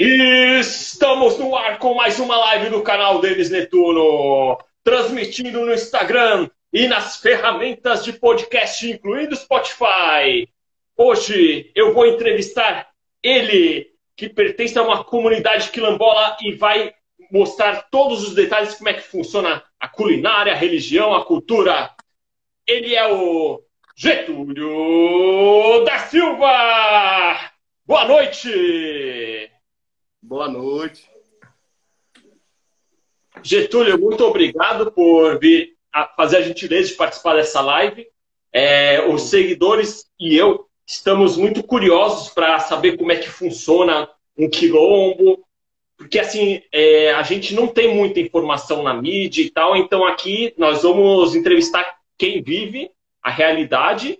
Estamos no ar com mais uma live do canal Denis Netuno, transmitindo no Instagram e nas ferramentas de podcast, incluindo Spotify. Hoje eu vou entrevistar ele, que pertence a uma comunidade quilombola e vai mostrar todos os detalhes de como é que funciona a culinária, a religião, a cultura. Ele é o Getúlio da Silva! Boa noite! Boa noite. Getúlio, muito obrigado por vir a fazer a gentileza de participar dessa live. É, os seguidores e eu estamos muito curiosos para saber como é que funciona um quilombo, porque assim é, a gente não tem muita informação na mídia e tal, então aqui nós vamos entrevistar quem vive a realidade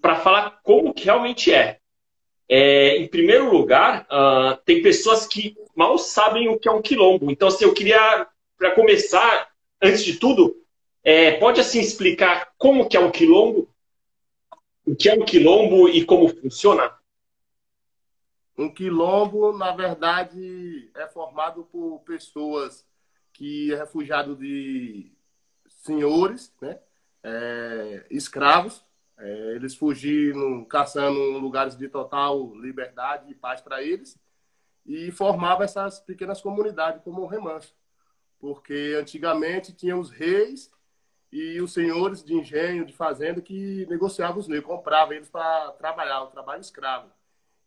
para falar como que realmente é. É em primeiro lugar, uh, tem pessoas que mal sabem o que é um quilombo. Então, assim, eu queria, para começar, antes de tudo, é, pode assim explicar como que é um quilombo? O que é um quilombo e como funciona? Um quilombo, na verdade, é formado por pessoas que é refugiado de senhores, né? é, escravos. É, eles fugiram, caçando lugares de total liberdade e paz para eles. E formava essas pequenas comunidades como o remanso. Porque antigamente tinha os reis e os senhores de engenho, de fazenda, que negociavam os negros, compravam eles para trabalhar, o trabalho escravo.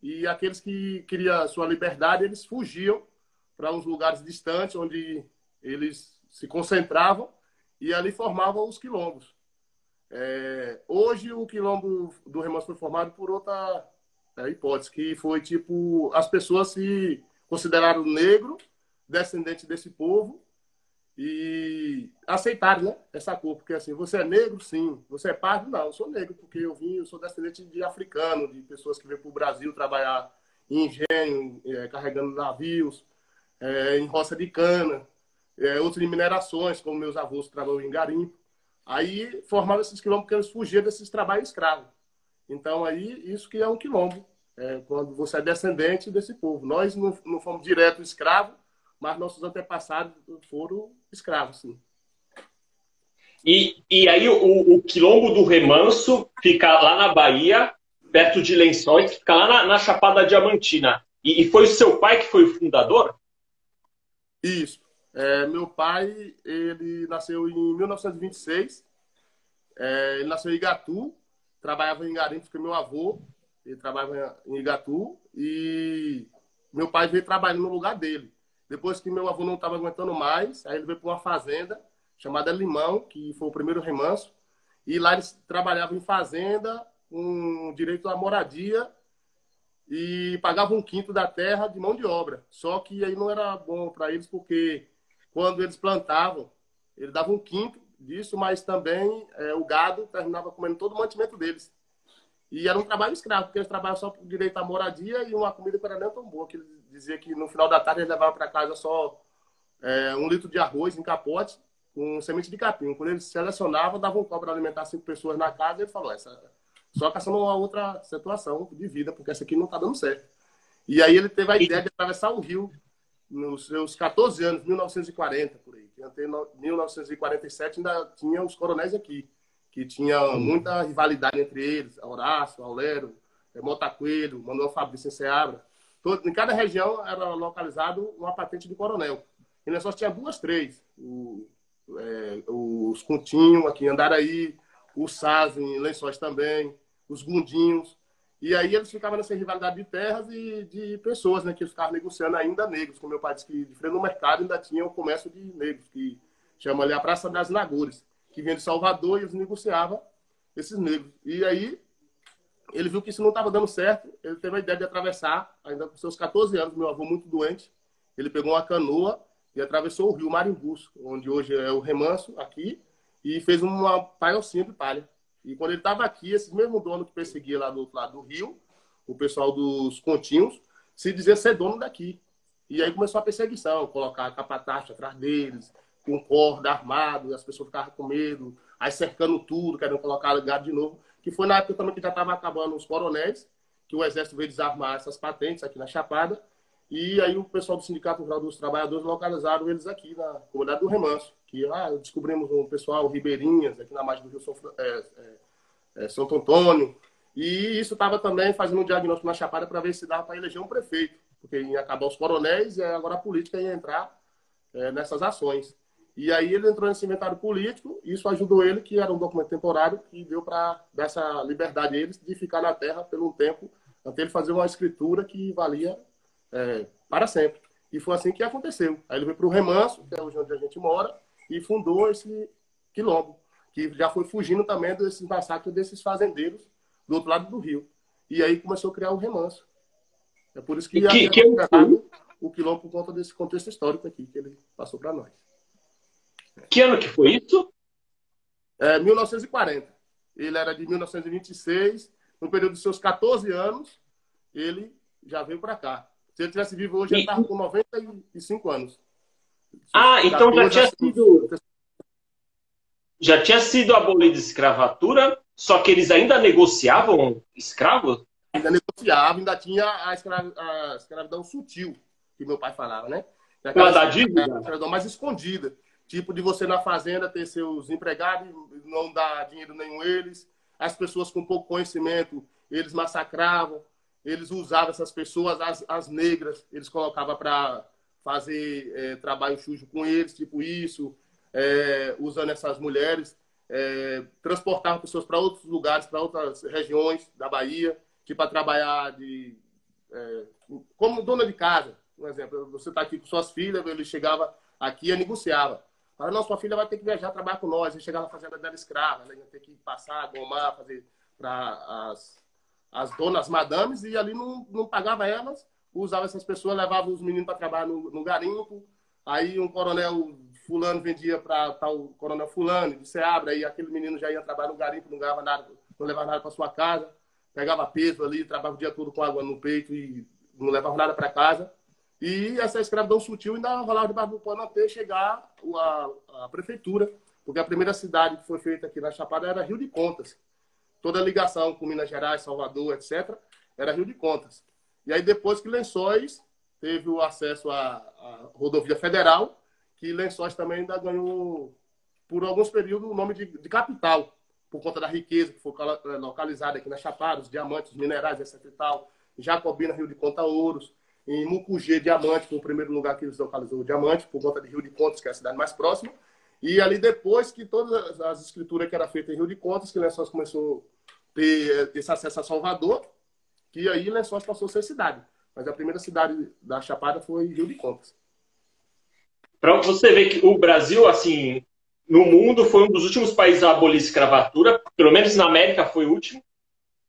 E aqueles que queriam sua liberdade, eles fugiam para uns lugares distantes, onde eles se concentravam e ali formavam os quilombos. É, hoje o quilombo do Remanso foi formado por outra é, hipótese, que foi tipo, as pessoas se consideraram negro, descendente desse povo, e aceitaram né, essa cor, porque assim, você é negro, sim, você é pardo, não, eu sou negro, porque eu vim, eu sou descendente de africano, de pessoas que vêm para o Brasil trabalhar em engenho, é, carregando navios, é, em roça de cana, é, outras minerações, como meus avós trabalham em garimpo. Aí formaram esses quilombos porque eles fugiam desses trabalhos escravos. Então, aí, isso que é um quilombo. É, quando você é descendente desse povo. Nós não, não fomos direto escravos, mas nossos antepassados foram escravos, sim. E, e aí, o, o quilombo do Remanso fica lá na Bahia, perto de Lençóis, fica lá na, na Chapada Diamantina. E, e, foi o seu pai que foi o fundador? Isso. É, meu pai, ele nasceu em 1926. É, ele nasceu em Igatu, trabalhava em Garimpo com meu avô. Ele trabalhava em Igatu e meu pai veio trabalhando no lugar dele. Depois que meu avô não estava aguentando mais, aí ele veio para uma fazenda chamada Limão, que foi o primeiro remanso. E lá eles trabalhavam em fazenda, com direito à moradia e pagavam um quinto da terra de mão de obra. Só que aí não era bom para eles porque quando eles plantavam, ele dava um quinto disso, mas também é, o gado terminava comendo todo o mantimento deles. E era um trabalho escravo, porque eles trabalhavam só por direito à moradia e uma comida que era nem tão boa, que ele dizia que no final da tarde eles levavam para casa só é, um litro de arroz em capote com semente de capim. Quando eles selecionavam, davam um copo para alimentar cinco pessoas na casa, ele falou, essa só caçando uma outra situação de vida, porque essa aqui não está dando certo. E aí ele teve a ideia de atravessar o rio nos seus 14 anos, 1940, por aí. Até 1947 ainda tinha os coronéis aqui, que tinha muita rivalidade entre eles, Horácio, Aulero, é, Mota Coelho, Manuel Fabrício Seabra. Todo, em cada região era localizado uma patente de coronel. E nós só tinha duas, três. O, é, os Continhos aqui em Andaraí, o Saz em Lençóis também, os Gundinhos. E aí eles ficavam nessa rivalidade de terras e de pessoas, né? Que eles ficavam negociando ainda negros. Como meu pai disse que de frente no mercado ainda tinha o comércio de negros, que chama ali a Praça das Nagores, que vinha de Salvador e eles negociavam esses negros. E aí ele viu que isso não estava dando certo, ele teve a ideia de atravessar, ainda com seus 14 anos, meu avô muito doente, ele pegou uma canoa e atravessou o rio Marimbus, onde hoje é o remanso aqui, e fez uma paiocinha de palha. E quando ele estava aqui, esse mesmo dono que perseguia lá do outro lado do rio, o pessoal dos continhos, se dizia ser dono daqui. E aí começou a perseguição, colocar capatache atrás deles, com corda, armado, as pessoas ficavam com medo, aí cercando tudo, querendo colocar gado de novo. Que foi na época também que já estava acabando os coronéis, que o exército veio desarmar essas patentes aqui na Chapada. E aí o pessoal do Sindicato Rural dos Trabalhadores localizaram eles aqui na comunidade do Remanso. Que ah, descobrimos um pessoal Ribeirinhas, aqui na margem do Rio São, é, é, é, Santo Antônio. E isso estava também fazendo um diagnóstico na Chapada para ver se dava para eleger um prefeito. Porque ia acabar os coronéis e agora a política ia entrar é, nessas ações. E aí ele entrou nesse inventário político, e isso ajudou ele, que era um documento temporário, que deu para dar essa liberdade a eles de ficar na terra por um tempo, até ele fazer uma escritura que valia é, para sempre. E foi assim que aconteceu. Aí ele veio para o Remanso, que é onde a gente mora, e fundou esse quilombo, que já foi fugindo também desses massacres desses fazendeiros do outro lado do rio. E aí começou a criar o Remanso. É por isso que, que, que o quilombo por conta desse contexto histórico aqui que ele passou para nós. Que ano que foi isso? É, 1940. Ele era de 1926. No período de seus 14 anos, ele já veio para cá. Se ele tivesse vivo hoje, ele estava com 95 anos. Ah, então já tinha sido. Já tinha sido abolida a escravatura, só que eles ainda negociavam escravos? Ainda negociavam, ainda tinha a, escrav... a escravidão sutil, que meu pai falava, né? Aquela da dívida? A escravidão mais escondida. Tipo de você na fazenda ter seus empregados, não dar dinheiro nenhum eles. As pessoas com pouco conhecimento, eles massacravam. Eles usavam essas pessoas, as, as negras, eles colocavam para fazer é, trabalho sujo com eles, tipo isso, é, usando essas mulheres. É, transportavam pessoas para outros lugares, para outras regiões da Bahia, tipo para trabalhar de, é, como dona de casa. Por exemplo, você está aqui com suas filhas, ele chegava aqui e negociava. Fala, não, sua filha vai ter que viajar, trabalhar com nós. E chegar na fazenda dela escrava, ela ia ter que passar, gomar, fazer para as, as donas madames, e ali não, não pagava elas, usava essas pessoas, levava os meninos para trabalhar no, no garimpo. Aí um coronel fulano vendia para tal coronel fulano, de Seabra, aí aquele menino já ia trabalhar no garimpo, não ganhava nada, não levava nada para sua casa, pegava peso ali, trabalhava o dia todo com água no peito e não levava nada para casa. E essa escravidão sutil ainda rolava debaixo do até chegar a, a prefeitura, porque a primeira cidade que foi feita aqui na Chapada era Rio de Contas. Toda a ligação com Minas Gerais, Salvador, etc., era Rio de Contas. E aí, depois que Lençóis teve o acesso à, à rodovia federal, que Lençóis também ainda ganhou, por alguns períodos, o nome de, de capital, por conta da riqueza que foi localizada aqui na Chapada, os diamantes, os minerais, etc. e tal. Jacobina, Rio de Conta, Ouros em Mucugê, Diamante, foi o primeiro lugar que eles localizou o Diamante, por conta de Rio de Contas, que é a cidade mais próxima. E ali depois que todas as escrituras que eram feitas em Rio de Contas, que Lençóis começou ter esse acesso a Salvador, que aí Lençóis passou a ser cidade. Mas a primeira cidade da Chapada foi Rio de Contas. Para você ver que o Brasil, assim, no mundo, foi um dos últimos países a abolir escravatura, pelo menos na América foi o último.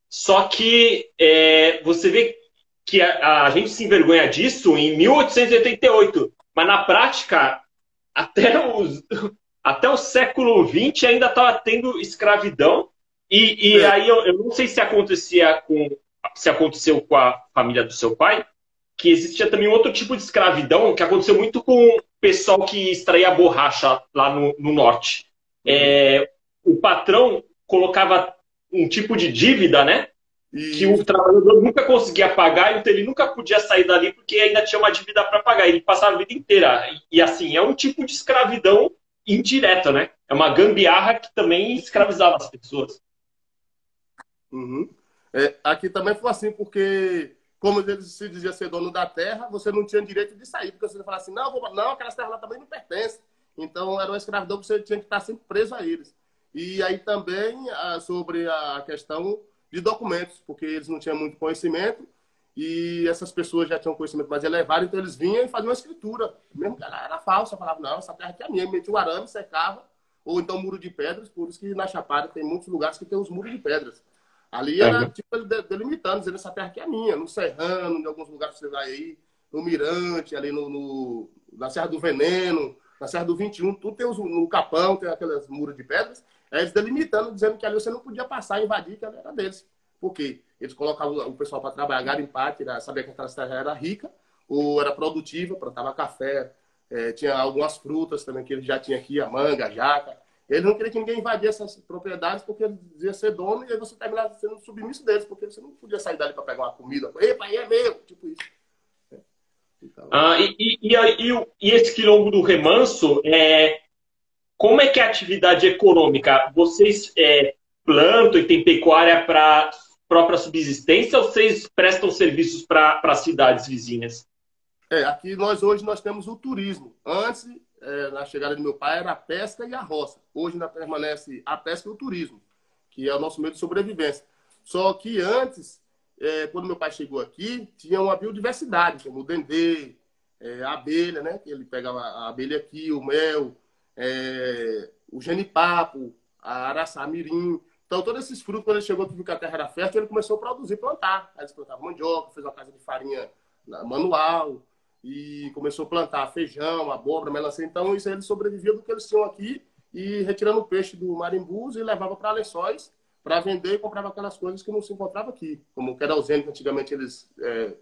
Só que é, você vê que a, a, gente se envergonha disso em 1888, mas na prática, até, os, até o século XX ainda estava tendo escravidão. E, e é. aí eu, eu, não sei se acontecia com se aconteceu com a família do seu pai, que existia também outro tipo de escravidão que aconteceu muito com o pessoal que extraía borracha lá no, no norte. É, o patrão colocava um tipo de dívida, né? Que o trabalhador nunca conseguia pagar, então ele nunca podia sair dali porque ainda tinha uma dívida para pagar. Ele passava a vida inteira. E, e, assim, é um tipo de escravidão indireta, né? É uma gambiarra que também escravizava as pessoas. Uhum. É, aqui também foi assim, porque como ele se dizia ser dono da terra, você não tinha direito de sair, porque você falava assim, não, vou... não, aquelas terras lá também não pertencem. Então era uma escravidão que você tinha que estar sempre preso a eles. E aí também ah, sobre a questão de documentos, porque eles não tinham muito conhecimento e essas pessoas já tinham conhecimento mais elevado, então eles vinham e faziam uma escritura. Mesmo que ela era falsa, falavam, não, essa terra aqui é minha, metia o arame, secava, ou então muro de pedras, por isso que na Chapada tem muitos lugares que tem os muros de pedras. Ali era é. tipo ele delimitando, dizendo essa terra aqui é minha, no Serrano, em alguns lugares que você vai aí, no Mirante, ali no, no, na Serra do Veneno, na Serra do 21, tudo tem os, no Capão, tem aquelas muros de pedras. É eles delimitando, dizendo que ali você não podia passar, invadir, que ali era deles. Por quê? Eles colocavam o pessoal para trabalhar, garimpar, tirar, saber que aquela terra era rica, ou era produtiva, plantava café, é, tinha algumas frutas também que eles já tinham aqui, a manga, a jaca. Eles não queriam que ninguém invadisse essas propriedades porque eles diziam ser dono e aí você terminava sendo submisso deles, porque você não podia sair dali para pegar uma comida. Epa, aí é meu! Tipo isso. Ah, e, e, e, e, esse quilombo do remanso, é, como é que é a atividade econômica? Vocês é, plantam e tem pecuária para própria subsistência ou vocês prestam serviços para cidades vizinhas? É, aqui nós hoje nós temos o turismo. Antes, é, na chegada do meu pai, era a pesca e a roça. Hoje ainda permanece a pesca e o turismo, que é o nosso meio de sobrevivência. Só que antes, é, quando meu pai chegou aqui, tinha uma biodiversidade, como o dendê, é, a abelha, né? Ele pegava a abelha aqui, o mel, é, o genipapo, a araçá-mirim. Então, todos esses frutos, quando ele chegou aqui, que a terra era fértil, ele começou a produzir, plantar. Aí eles plantavam mandioca, fez uma casa de farinha manual, e começou a plantar feijão, abóbora, melancia. Então, isso eles sobreviviam do que eles tinham aqui e retirando o peixe do marimbus e levava para lençóis para vender e comprava aquelas coisas que não se encontrava aqui, como o querosene, que antigamente eles é,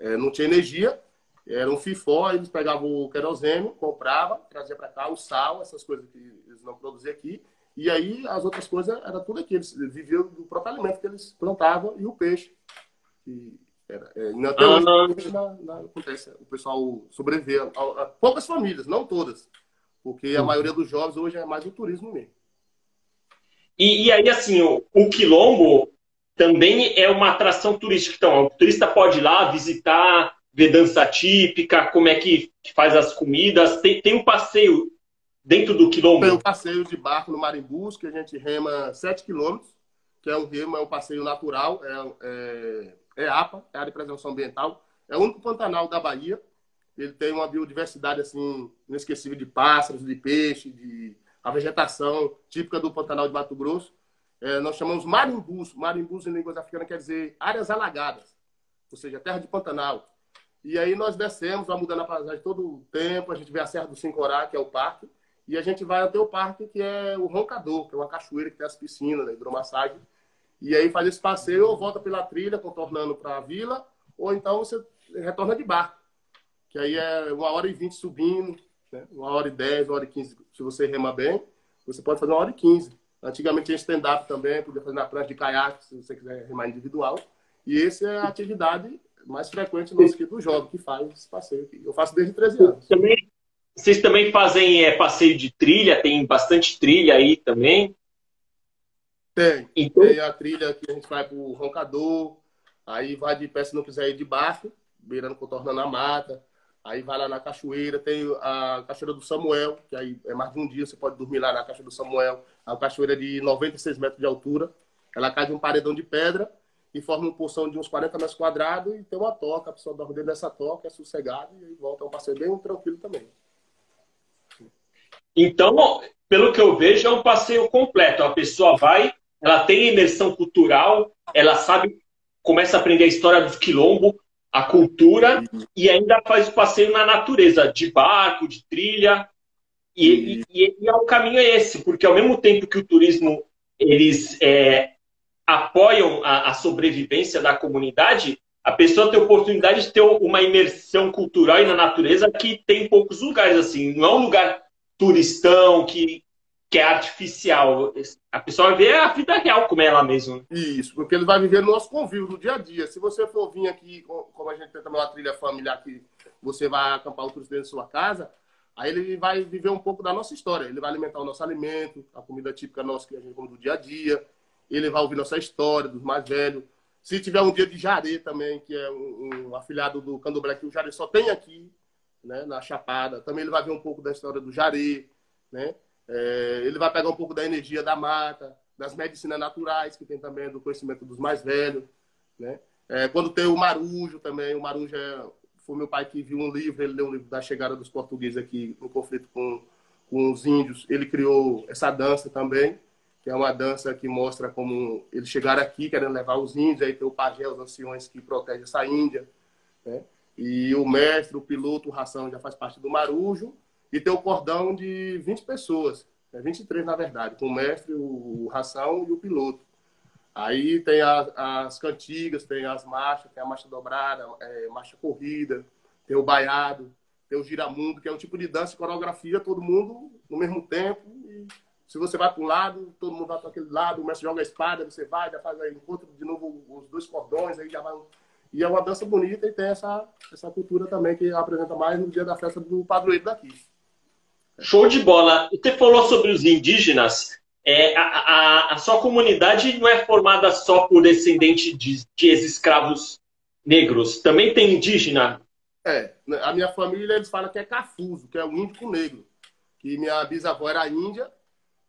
é, não tinha energia, era um fifó, eles pegavam o querosene, compravam, trazia para cá o sal, essas coisas que eles não produziam aqui, e aí as outras coisas era tudo aqui, eles viviam do próprio alimento que eles plantavam e o peixe. E era, é, até hoje na, na, acontece, o pessoal sobrevive, a, a, poucas famílias, não todas, porque a maioria dos jovens hoje é mais o turismo mesmo. E, e aí, assim, o, o, Quilombo também é uma atração turística. Então, o turista pode ir lá visitar, ver dança típica, como é que faz as comidas. Tem, tem um passeio dentro do Quilombo? Tem um passeio de barco no Marimbus, que a gente rema 7 quilômetros, que é um remo, é um passeio natural, é, é, é APA, é Área de Preservação Ambiental. É o único Pantanal da Bahia. Ele tem uma biodiversidade, assim, inesquecível de pássaros, de peixe, de a vegetação típica do Pantanal de Mato Grosso. É, nós chamamos marimbus. Marimbus em línguas africanas quer dizer áreas alagadas, ou seja, terra de Pantanal. E aí nós descemos, vai mudando a paisagem todo o tempo, a gente vê a Serra do Sincorá, que é o parque, e a gente vai até o parque, que é o Roncador, que é uma cachoeira que tem as piscinas, né, hidromassagem. E aí faz esse passeio, ou volta pela trilha, contornando para a vila, ou então você retorna de barco, que aí é uma hora e vinte subindo, né? Uma hora e dez, uma hora e quinze, se você rema bem, você pode fazer uma hora e quinze. Antigamente tinha stand-up também, podia fazer na prancha de caiaque, se você quiser remar individual. E essa é a atividade mais frequente nossa aqui do jovem, que faz esse passeio aqui. Eu faço desde 13 anos. Também, vocês também fazem é, passeio de trilha? Tem bastante trilha aí também? Tem. Então... Tem a trilha que a gente vai pro Roncador, aí vai de pé se não quiser ir de barco, beirando, contornando a mata. Aí vai lá na cachoeira, tem a cachoeira do Samuel, que aí é mais de um dia, você pode dormir lá na cachoeira do Samuel. A uma cachoeira de 96 metros de altura. Ela cai de um paredão de pedra e forma uma porção de uns 40 metros quadrados e tem uma toca. A pessoa dorme dentro dessa toca, é sossegada e volta. É um passeio bem tranquilo também. Então, pelo que eu vejo, é um passeio completo. A pessoa vai, ela tem imersão cultural, ela sabe, começa a aprender a história dos quilombos, a cultura e ainda faz o passeio na natureza, de barco, de trilha. E, e, e, é o caminho é esse, porque ao mesmo tempo que o turismo eles é, apoiam a, a, sobrevivência da comunidade, a pessoa tem a oportunidade de ter uma imersão cultural e na natureza que tem poucos lugares assim. Não é um lugar turistão que que é artificial. A pessoa vê a vida real como é ela mesma. Isso, porque ele vai viver no nosso convívio, no dia a dia. Se você for vir aqui, como a gente tem também uma trilha familiar que você vai acampar o turista dentro de sua casa, aí ele vai viver um pouco da nossa história. Ele vai alimentar o nosso alimento, a comida típica nossa que a gente come do dia a dia. Ele vai ouvir nossa história, dos mais velhos. Se tiver um dia de Jare também, que é um, um afilhado do Candomblé, que o Jare só tem aqui, né, na Chapada, também ele vai ver um pouco da história do Jare, né? É, ele vai pegar um pouco da energia da mata, das medicinas naturais, que tem também do conhecimento dos mais velhos. Né? É, quando tem o marujo também, o marujo é, foi meu pai que viu um livro, ele leu um livro da chegada dos portugueses aqui no conflito com, com os índios. Ele criou essa dança também, que é uma dança que mostra como eles chegaram aqui querendo levar os índios, aí tem o pajé, os anciões que protegem essa Índia. Né? E o mestre, o piloto, o ração já faz parte do marujo e tem o cordão de 20 pessoas, é 23 na verdade, com o mestre, o, ração e o piloto. Aí tem a, as cantigas, tem as marchas, tem a marcha dobrada, é, marcha corrida, tem o baiado, tem o giramundo, que é um tipo de dança e coreografia, todo mundo no mesmo tempo. E se você vai para um lado, todo mundo vai para aquele lado, o mestre joga a espada, você vai, já faz aí, encontra de novo os dois cordões, aí já vai. E é uma dança bonita e tem essa, essa cultura também que apresenta mais no dia da festa do padroeiro daqui. Show de bola. Você falou sobre os indígenas. É, a, a, a, sua comunidade não é formada só por descendentes de, de ex-escravos negros. Também tem indígena? É. A minha família, eles falam que é cafuso, que é o índico negro. Que minha bisavó era índia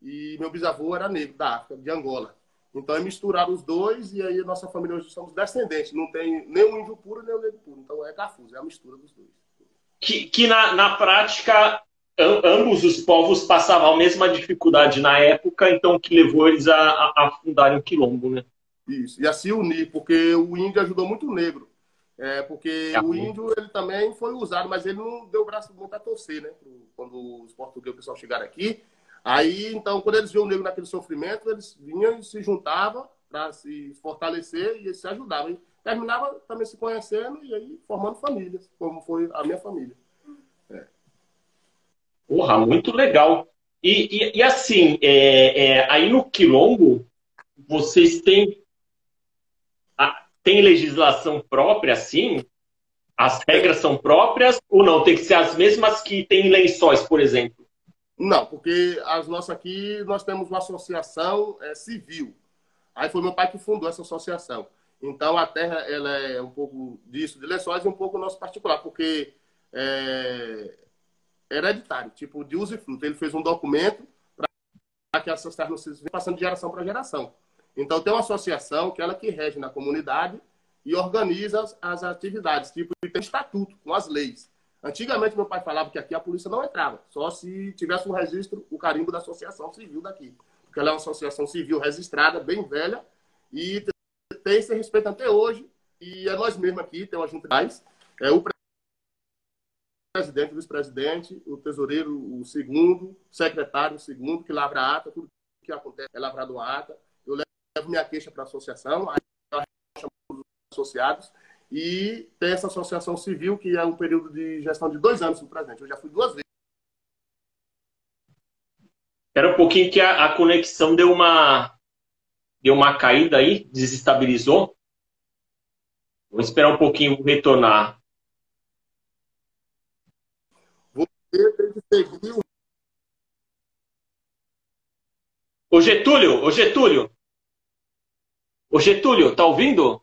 e meu bisavô era negro, da África, de Angola. Então é misturar os dois e aí a nossa família hoje somos descendentes. Não tem nem o índio puro nem o negro puro. Então é cafuso, é a mistura dos dois. Que, que na, na prática ambos os povos passavam a mesma dificuldade na época, então que levou eles a, a, a fundarem o quilombo, né? Isso, e a se unir, porque o índio ajudou muito o negro. É, porque é o índio ele também foi usado, mas ele não deu o braço muito a torcer, né? Quando os portugueses, o pessoal chegaram aqui. Aí, então, quando eles viam o negro naquele sofrimento, eles vinham e se juntavam para se fortalecer e eles se ajudavam. E terminava também se conhecendo e aí formando famílias, como foi a minha família. Porra, muito legal. E, e, e assim, é, é, aí no Quilombo, vocês têm, a, tem legislação própria, assim? As regras são próprias ou não? Tem que ser as mesmas que tem em lençóis, por exemplo? Não, porque as nossas aqui, nós temos uma associação é, civil. Aí foi meu pai que fundou essa associação. Então a terra ela é um pouco disso, de lençóis e um pouco nosso particular, porque é, hereditário, tipo de uso e fruto. Ele fez um documento para que essas terras se passando de geração para geração. Então tem uma associação que ela que rege na comunidade e organiza as, as atividades, tipo, e tem estatuto com as leis. Antigamente meu pai falava que aqui a polícia não entrava, só se tivesse um registro, o carimbo da associação civil daqui. Porque ela é uma associação civil registrada, bem velha, e tem esse respeito até hoje. E é nós mesmos aqui, tem uma junta de é o presidente, vice-presidente, o tesoureiro, o segundo, secretário, o segundo, que lavra a ata, tudo que acontece é lavrado a ata. Eu levo minha queixa para a associação, aí chamo os associados, e tem essa associação civil, que é um período de gestão de dois anos no presidente. Eu já fui duas vezes. Era um pouquinho que a, a conexão deu uma, deu uma caída aí, desestabilizou. Vou esperar um pouquinho retornar. Você tem que seguir o. Ô Getúlio, ô Getúlio. Ô Getúlio, tá ouvindo?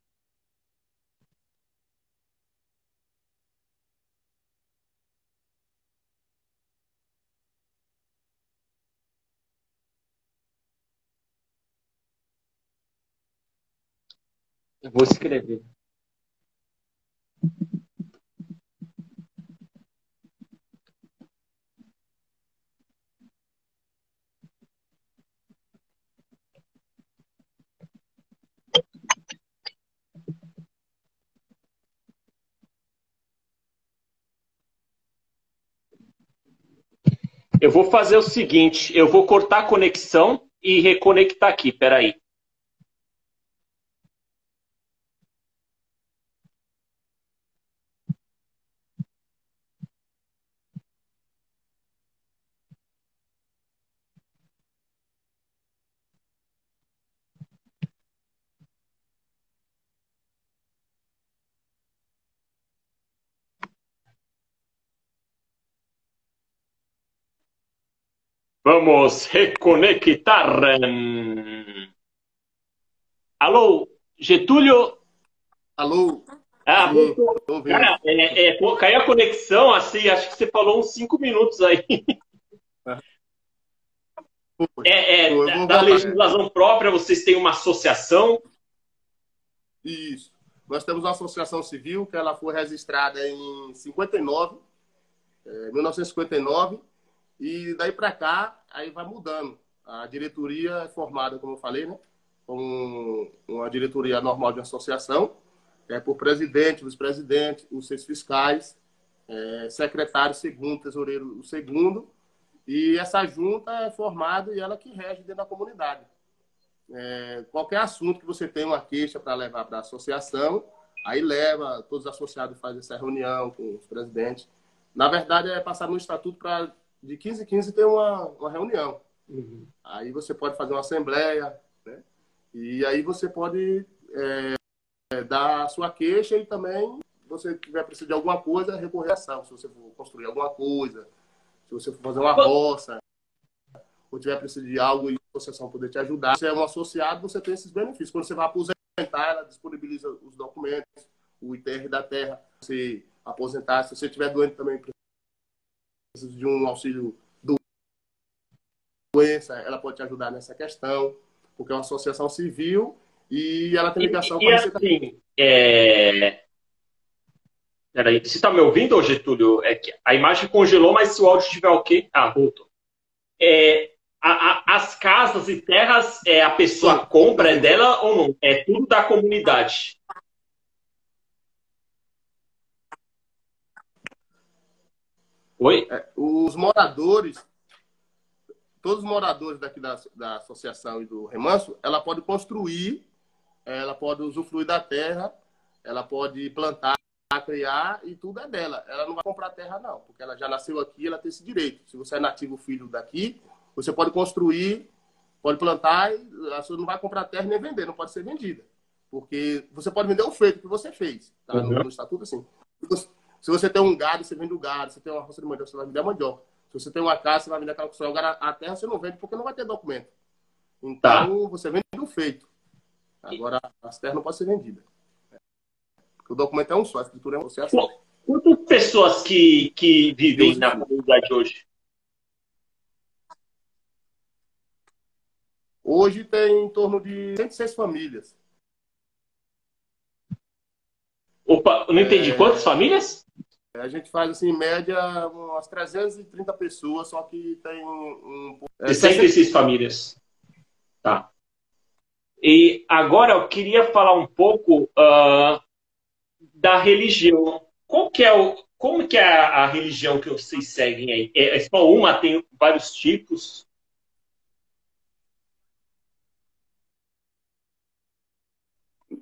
Eu vou escrever. Eu vou fazer o seguinte, eu vou cortar a conexão e reconectar aqui, peraí. Vamos reconectar. Alô, Getúlio? Alô? Ah, Sim, cara, é, é, pô, caiu a conexão, assim, acho que você falou uns cinco minutos aí. É, é da, legislação própria, vocês têm uma associação? Isso. Nós temos uma associação civil que ela foi registrada em 59, é, 1959, e daí para cá, aí vai mudando. A diretoria é formada, como eu falei, né? Como uma diretoria normal de associação, é por presidente, vice-presidente, os seis fiscais, é, secretário segundo, tesoureiro segundo, e essa junta é formada e ela que rege dentro da comunidade. É, qualquer assunto que você tem uma queixa para levar para a associação, aí leva, todos os associados fazem essa reunião com os presidentes. Na verdade, é passar no estatuto para de 15 em 15 tem uma, uma reunião. Uhum. Aí você pode fazer uma assembleia, né? E aí você pode é, dar a sua queixa e também, se você tiver precisando de alguma coisa, recorrer à ação. Se você for construir alguma coisa, se você for fazer uma roça, ou tiver precisando de algo e a associação poder te ajudar. Se é um associado, você tem esses benefícios. Quando você vai aposentar, ela disponibiliza os documentos, o ITR da terra, você aposentar. Se você estiver doente também, precisa de um auxílio do doença, ela pode te ajudar nessa questão, porque é uma associação civil e ela tem ligação e, com a assim, é... Peraí, você está me ouvindo, Getúlio? É que a imagem congelou, mas se o áudio estiver ok. Ah, voltou. É, a, a, as casas e terras, é, a pessoa compra, é dela ou não? É tudo da comunidade. Oi? É, os moradores, todos os moradores daqui da, da associação e do remanso, ela pode construir, ela pode usufruir da terra, ela pode plantar, criar e tudo é dela. Ela não vai comprar terra, não, porque ela já nasceu aqui, ela tem esse direito. Se você é nativo filho daqui, você pode construir, pode plantar, e você não vai comprar terra nem vender, não pode ser vendida. Porque você pode vender o feito que você fez. Tá? Uhum. No, no, estatuto, assim. Se você tem um gado, você vende o gado. Se você tem uma roça de mandioca, você vai vender a mandioca. Se você tem uma casa, você vai vender aquela construção. Agora, a terra você não vende porque não vai ter documento. Então, tá. você vende o feito. Agora, as terras não podem ser vendidas. O documento é um só, a escritura é uma associação. Quantas pessoas que, que vivem na comunidade hoje? Hoje tem em torno de 106 famílias. Opa, não entendi. É... Quantas famílias? A gente faz, assim, em média, umas 330 pessoas, só que tem um... É, 66 famílias. Tá. E agora eu queria falar um pouco uh, da religião. Qual que é o, como que é a, a religião que vocês seguem aí? É, é só uma? Tem vários tipos?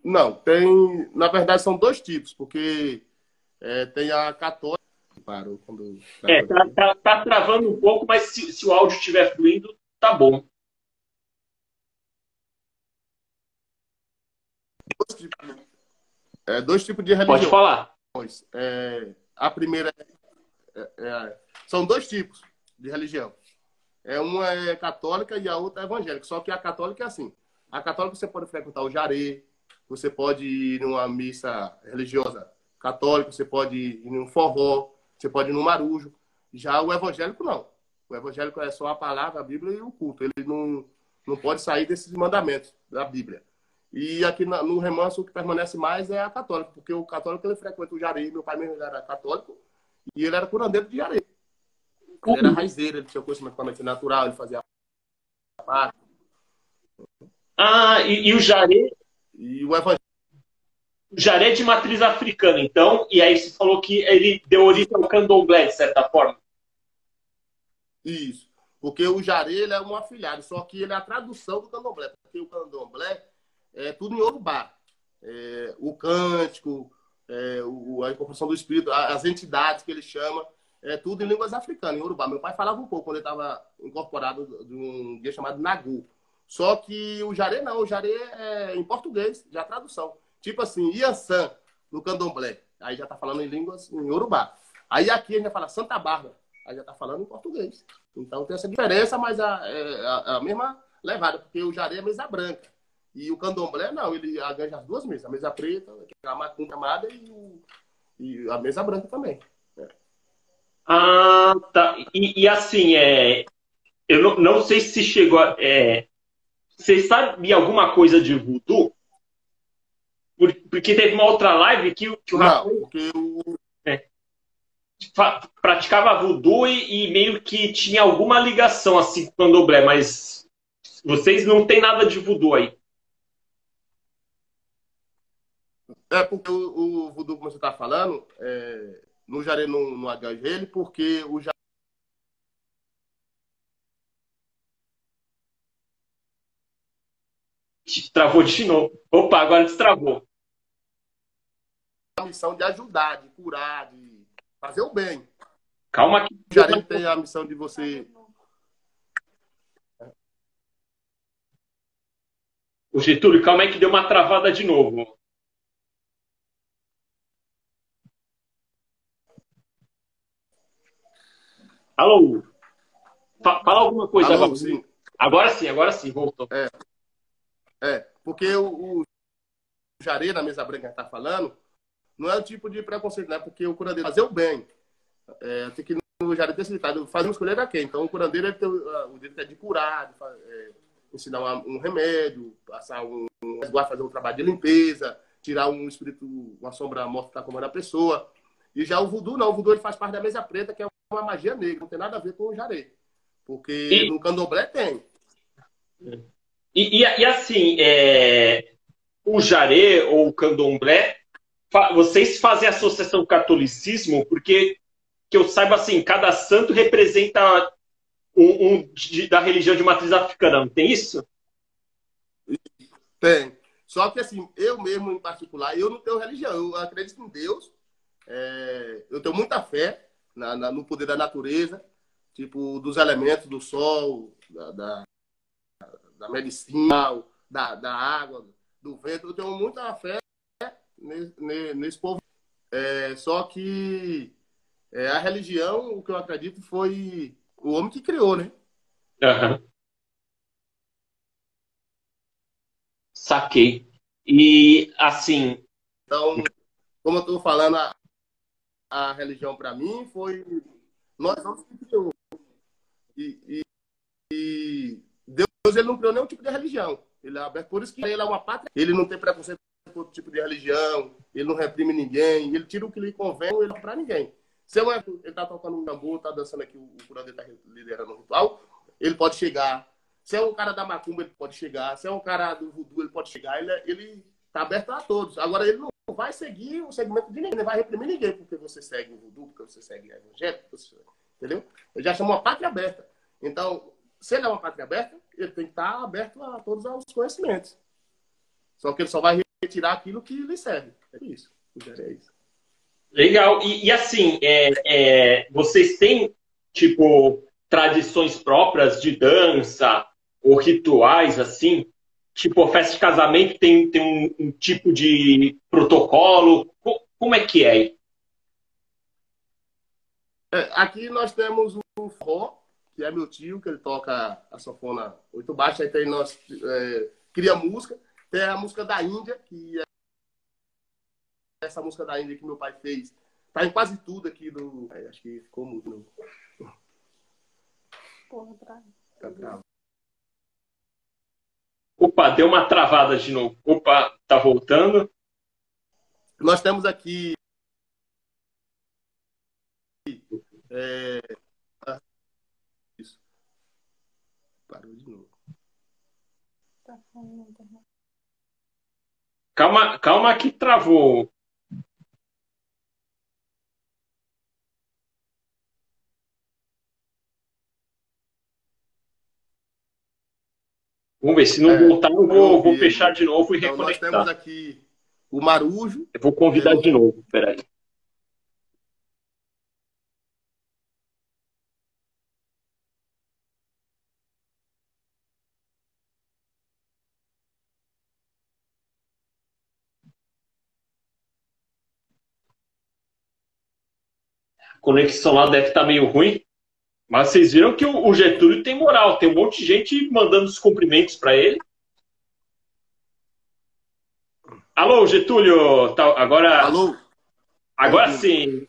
Não, tem. Na verdade, são dois tipos, porque é, tem a católica. Parou quando. É, tá, tá, tá, travando um pouco, mas se, se o áudio estiver fluindo, tá bom. Dois tipos, é, dois tipos de religião. Pode falar. É, a primeira é, é, são dois tipos de religião. É, uma é católica e a outra é evangélica. Só que a católica é assim. A católica você pode frequentar o jaré, você pode ir numa missa religiosa católica, você pode ir num forró, você pode ir no marujo. Já o evangélico, não. O evangélico é só a palavra, a Bíblia e o culto. Ele não, não pode sair desses mandamentos da Bíblia. E aqui no remanso, o que permanece mais é a católica, porque o católico ele frequenta o jarei. Meu pai mesmo era católico e ele era curandeiro de jarei. Ele era raizeiro, ele tinha conhecimento com a medicina natural, ele fazia parte. Ah, e, e o jarei e o evangelho. Jaré de matriz africana, então, e aí você falou que ele deu origem ao candomblé, de certa forma. Isso. Porque o Jaré ele é um afilhado, só que ele é a tradução do candomblé. Porque o candomblé é tudo em Yorubá. É, o cântico, é, o, a incorporação do espírito, as entidades que ele chama, é tudo em línguas africanas, em Urubá. Meu pai falava um pouco quando ele estava incorporado de um guia chamado Nagu. Só que o jaré não, o jaré é em português, já tradução. Tipo assim, Iansã, no candomblé. Aí já tá falando em línguas em urubá. Aí aqui a gente fala Santa Bárbara. Aí já tá falando em português. Então tem essa diferença, mas a, é, a, a mesma levada, porque o jaré é mesa branca. E o candomblé, não, ele arranja as duas mesas. A mesa preta, é a macumba amada, e, o, e a mesa branca também. É. Ah, tá. E, e, assim, é, eu não, não sei se chegou a. É, vocês sabem alguma coisa de voodoo? Porque teve uma outra live que, que o Rafael eu... é, praticava voodoo e, e, meio que tinha alguma ligação assim com o candomblé, mas vocês não tem nada de voodoo aí. É porque o, o voodoo, como você está falando, é, no Jaré não, não ele, porque o Travou de novo. Opa, agora destravou a missão de ajudar, de curar, de fazer o bem. Calma que o Jarem tem a missão de você. O Getúlio, calma aí que deu uma travada de novo. Alô? Fala alguma coisa, Alô, sim. Agora sim, agora sim, voltou. É, é porque o, o Jarei, na mesa branca, está falando, não é o tipo de preconceito, né? Porque o curandeiro fazer o bem. É, tem que no Jaré ter citado, fazer uma escolha quem? Então, o curandeiro ele tem o direito é de curar, de, é, ensinar um, um, remédio, passar um, um resguardo, fazer um trabalho de limpeza, tirar um espírito, uma sombra morta que está a pessoa. E já o voodoo, não. O voodoo ele faz parte da mesa preta, que é uma magia negra, não tem nada a ver com o jaré. Porque e... no candomblé tem. E, e, e assim, é... o jaré ou o candomblé, vocês fazem associação com catolicismo, porque que eu saiba assim, cada santo representa um, um de, da religião de matriz africana, não tem isso? Tem. Só que assim, eu mesmo em particular, eu não tenho religião, eu acredito em Deus, é, eu tenho muita fé na, na, no poder da natureza, tipo, dos elementos, do sol, da, da, da medicina, da, da água, do vento. Eu tenho muita fé nesse, povo. É, só que é, a religião, o que eu acredito, foi o homem que criou, né? Uhum. Saquei. E, assim... Então, como eu estou falando, a, a religião para mim foi nós não que criou. E, e, e, Deus ele não criou nenhum tipo de religião. Ele é aberto, por isso que ele é uma pátria. Ele não tem preconceito outro tipo de religião, ele não reprime ninguém, ele tira o que lhe convém, ele não para ninguém. Se eu, ele está tocando um tambor, está dançando aqui, o curador está liderando o ritual, ele pode chegar. Se é um cara da macumba, ele pode chegar. Se é um cara do voodoo, ele pode chegar. Ele, é, ele está aberto a todos. Agora, ele não vai seguir o segmento de ninguém, não vai reprimir ninguém porque você segue o voodoo, porque você segue a evangélica, você... entendeu? Ele já chama uma pátria aberta. Então, se ele é uma pátria aberta, ele tem que estar aberto a todos os conhecimentos. Só que ele só vai retirar aquilo que lhe serve. É isso. É isso. Legal. E, e assim, é, é, vocês têm, tipo, tradições próprias de dança ou rituais, assim, Tipo, a festa de casamento tem, tem um, um tipo de protocolo? Como é que é? é aqui nós temos o forró, que é meu tio, que ele toca a sanfona oito baixo, aí tem nós é, cria música, tem a música da Índia, que é essa música da Índia que meu pai fez, tá em quase tudo aqui do. É, acho que ficou muito. Porra, pra... Tá Opa, deu uma travada de novo. Opa, tá voltando. Nós temos aqui. É... Isso. Parou de novo. Calma, calma que travou. Vamos ver, se não é, voltar, eu vou, vou fechar de novo e então, reconectar. Nós temos aqui o Marujo. Eu vou convidar de novo, peraí. Conexão lá deve estar meio ruim. Mas vocês viram que o Getúlio tem moral, tem um monte de gente mandando os cumprimentos para ele. Alô, Getúlio, tá, agora. Alô. Agora sim.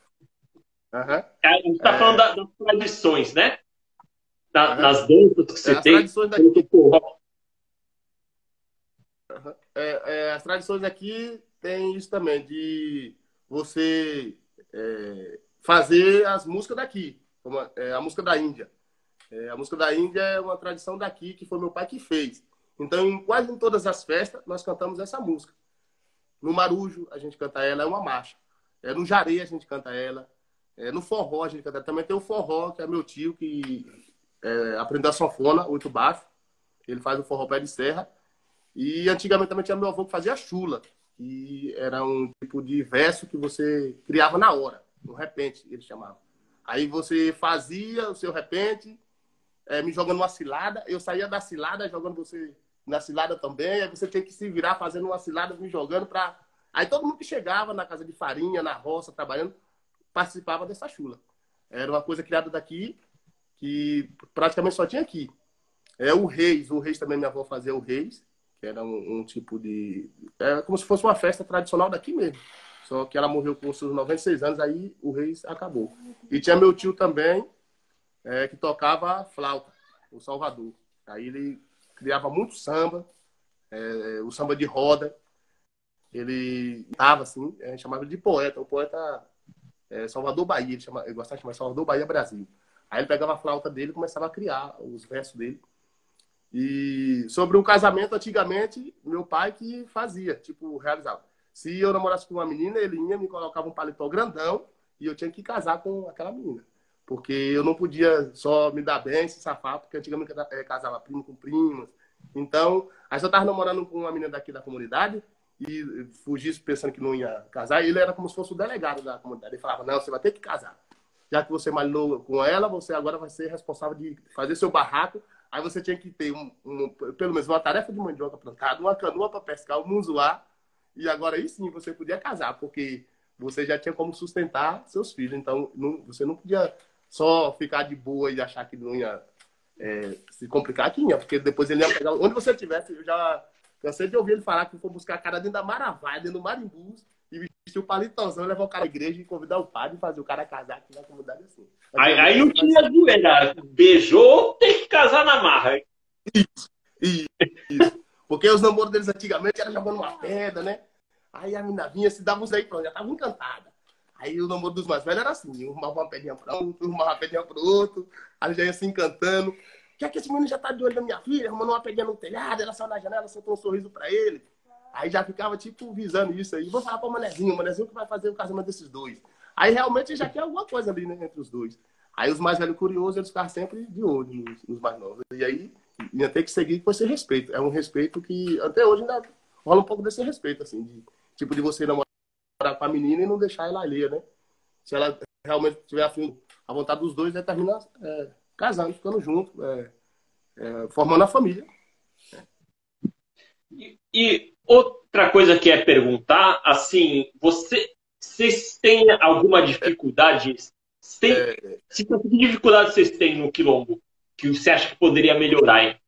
Uhum. A gente está é... falando das tradições, né? Da, uhum. Das danças que você é, tem. Tradições daqui... Uhum. É, as tradições aqui tem isso também, de você é, fazer as músicas daqui como, é, a música da Índia. É, a música da Índia é uma tradição daqui que foi meu pai que fez. Então, em, quase em todas as festas, nós cantamos essa música. No Marujo, a gente canta ela, é uma marcha. É, no Jaré, a gente canta ela. É, no Forró, a gente canta ela. Também tem o Forró, que é meu tio, que é, aprendeu a sanfona, oito baixo. Ele faz o forró pé de serra. E antigamente também tinha meu avô que fazia chula, que era um tipo de verso que você criava na hora, no repente, ele chamava. Aí você fazia o seu repente, é, me jogando uma cilada, eu saía da cilada jogando você na cilada também, aí você tinha que se virar fazendo uma cilada, me jogando para. Aí todo mundo que chegava na casa de farinha, na roça, trabalhando, participava dessa chula. Era uma coisa criada daqui que praticamente só tinha aqui. É o Reis, o Reis também minha avó fazia o Reis, que era um, um tipo de. É como se fosse uma festa tradicional daqui mesmo. Só que ela morreu com seus 96 anos, aí o Reis acabou. E tinha meu tio também, é, que tocava flauta, o Salvador. Aí ele criava muito samba, é, o samba de roda. Ele estava assim, a gente chamava de poeta. O poeta é, Salvador Bahia, ele, chama, ele gostava de chamar Salvador Bahia Brasil. Aí ele pegava a flauta dele e começava a criar os versos dele. E sobre o casamento, antigamente, meu pai que fazia, tipo, realizava. Se eu namorasse com uma menina, ele ia, me colocava um paletó grandão e eu tinha que casar com aquela menina. Porque eu não podia só me dar bem, se safar, porque antigamente eu casava primo com primas. Então, aí eu estava namorando com uma menina daqui da comunidade e fugisse pensando que não ia casar. Ele era como se fosse o delegado da comunidade. Ele falava: Não, você vai ter que casar. Já que você malhou com ela, você agora vai ser responsável de fazer seu barraco Aí você tinha que ter um, um, pelo menos uma tarefa de mandioca plantada, uma canoa para pescar, um munzuá. E agora aí sim você podia casar, porque você já tinha como sustentar seus filhos. Então não, você não podia só ficar de boa e achar que não ia é, se complicar aqui, porque depois ele ia pegar. Onde você estivesse, eu já cansei de ouvir ele falar que foi buscar a cara dentro da Maravaia, dentro do Marimbus, e vestir o palitãozão, levar o cara à igreja e convidar o padre e fazer o cara casar aqui na comunidade assim. Aí, aí não tinha zoeira. Beijou, tem que casar na marra. Isso, isso, isso. Porque os namoros deles antigamente eram jogando uma pedra, né? Aí a menina vinha, se dava uns aí, pronto, já tava encantada. Aí o namoro dos mais velhos era assim, arrumava uma pedrinha para um, arrumava uma pedrinha para outro, aí já ia se encantando. Que é que esse menino já tá de olho na minha filha, arrumando uma pedrinha no telhado, ela saiu na janela, soltou um sorriso para ele. Aí já ficava, tipo, visando isso aí. Vou falar para o Manezinho, o Manezinho que vai fazer o casamento desses dois. Aí realmente já quer alguma coisa ali né, entre os dois. Aí os mais velhos curiosos, eles ficaram sempre de olho nos, nos mais novos. E aí ia ter que seguir com esse respeito. É um respeito que até hoje ainda rola um pouco desse respeito, assim, de, tipo de você namorar com a menina e não deixar ela alheia, né? Se ela realmente tiver afim, a vontade dos dois, aí termina é, casando, ficando junto, é, é, formando a família. E, e, outra coisa que é perguntar, assim, você, vocês têm alguma dificuldade? Tem, é... se, que dificuldade vocês têm no quilombo que você acha que poderia melhorar? Hein?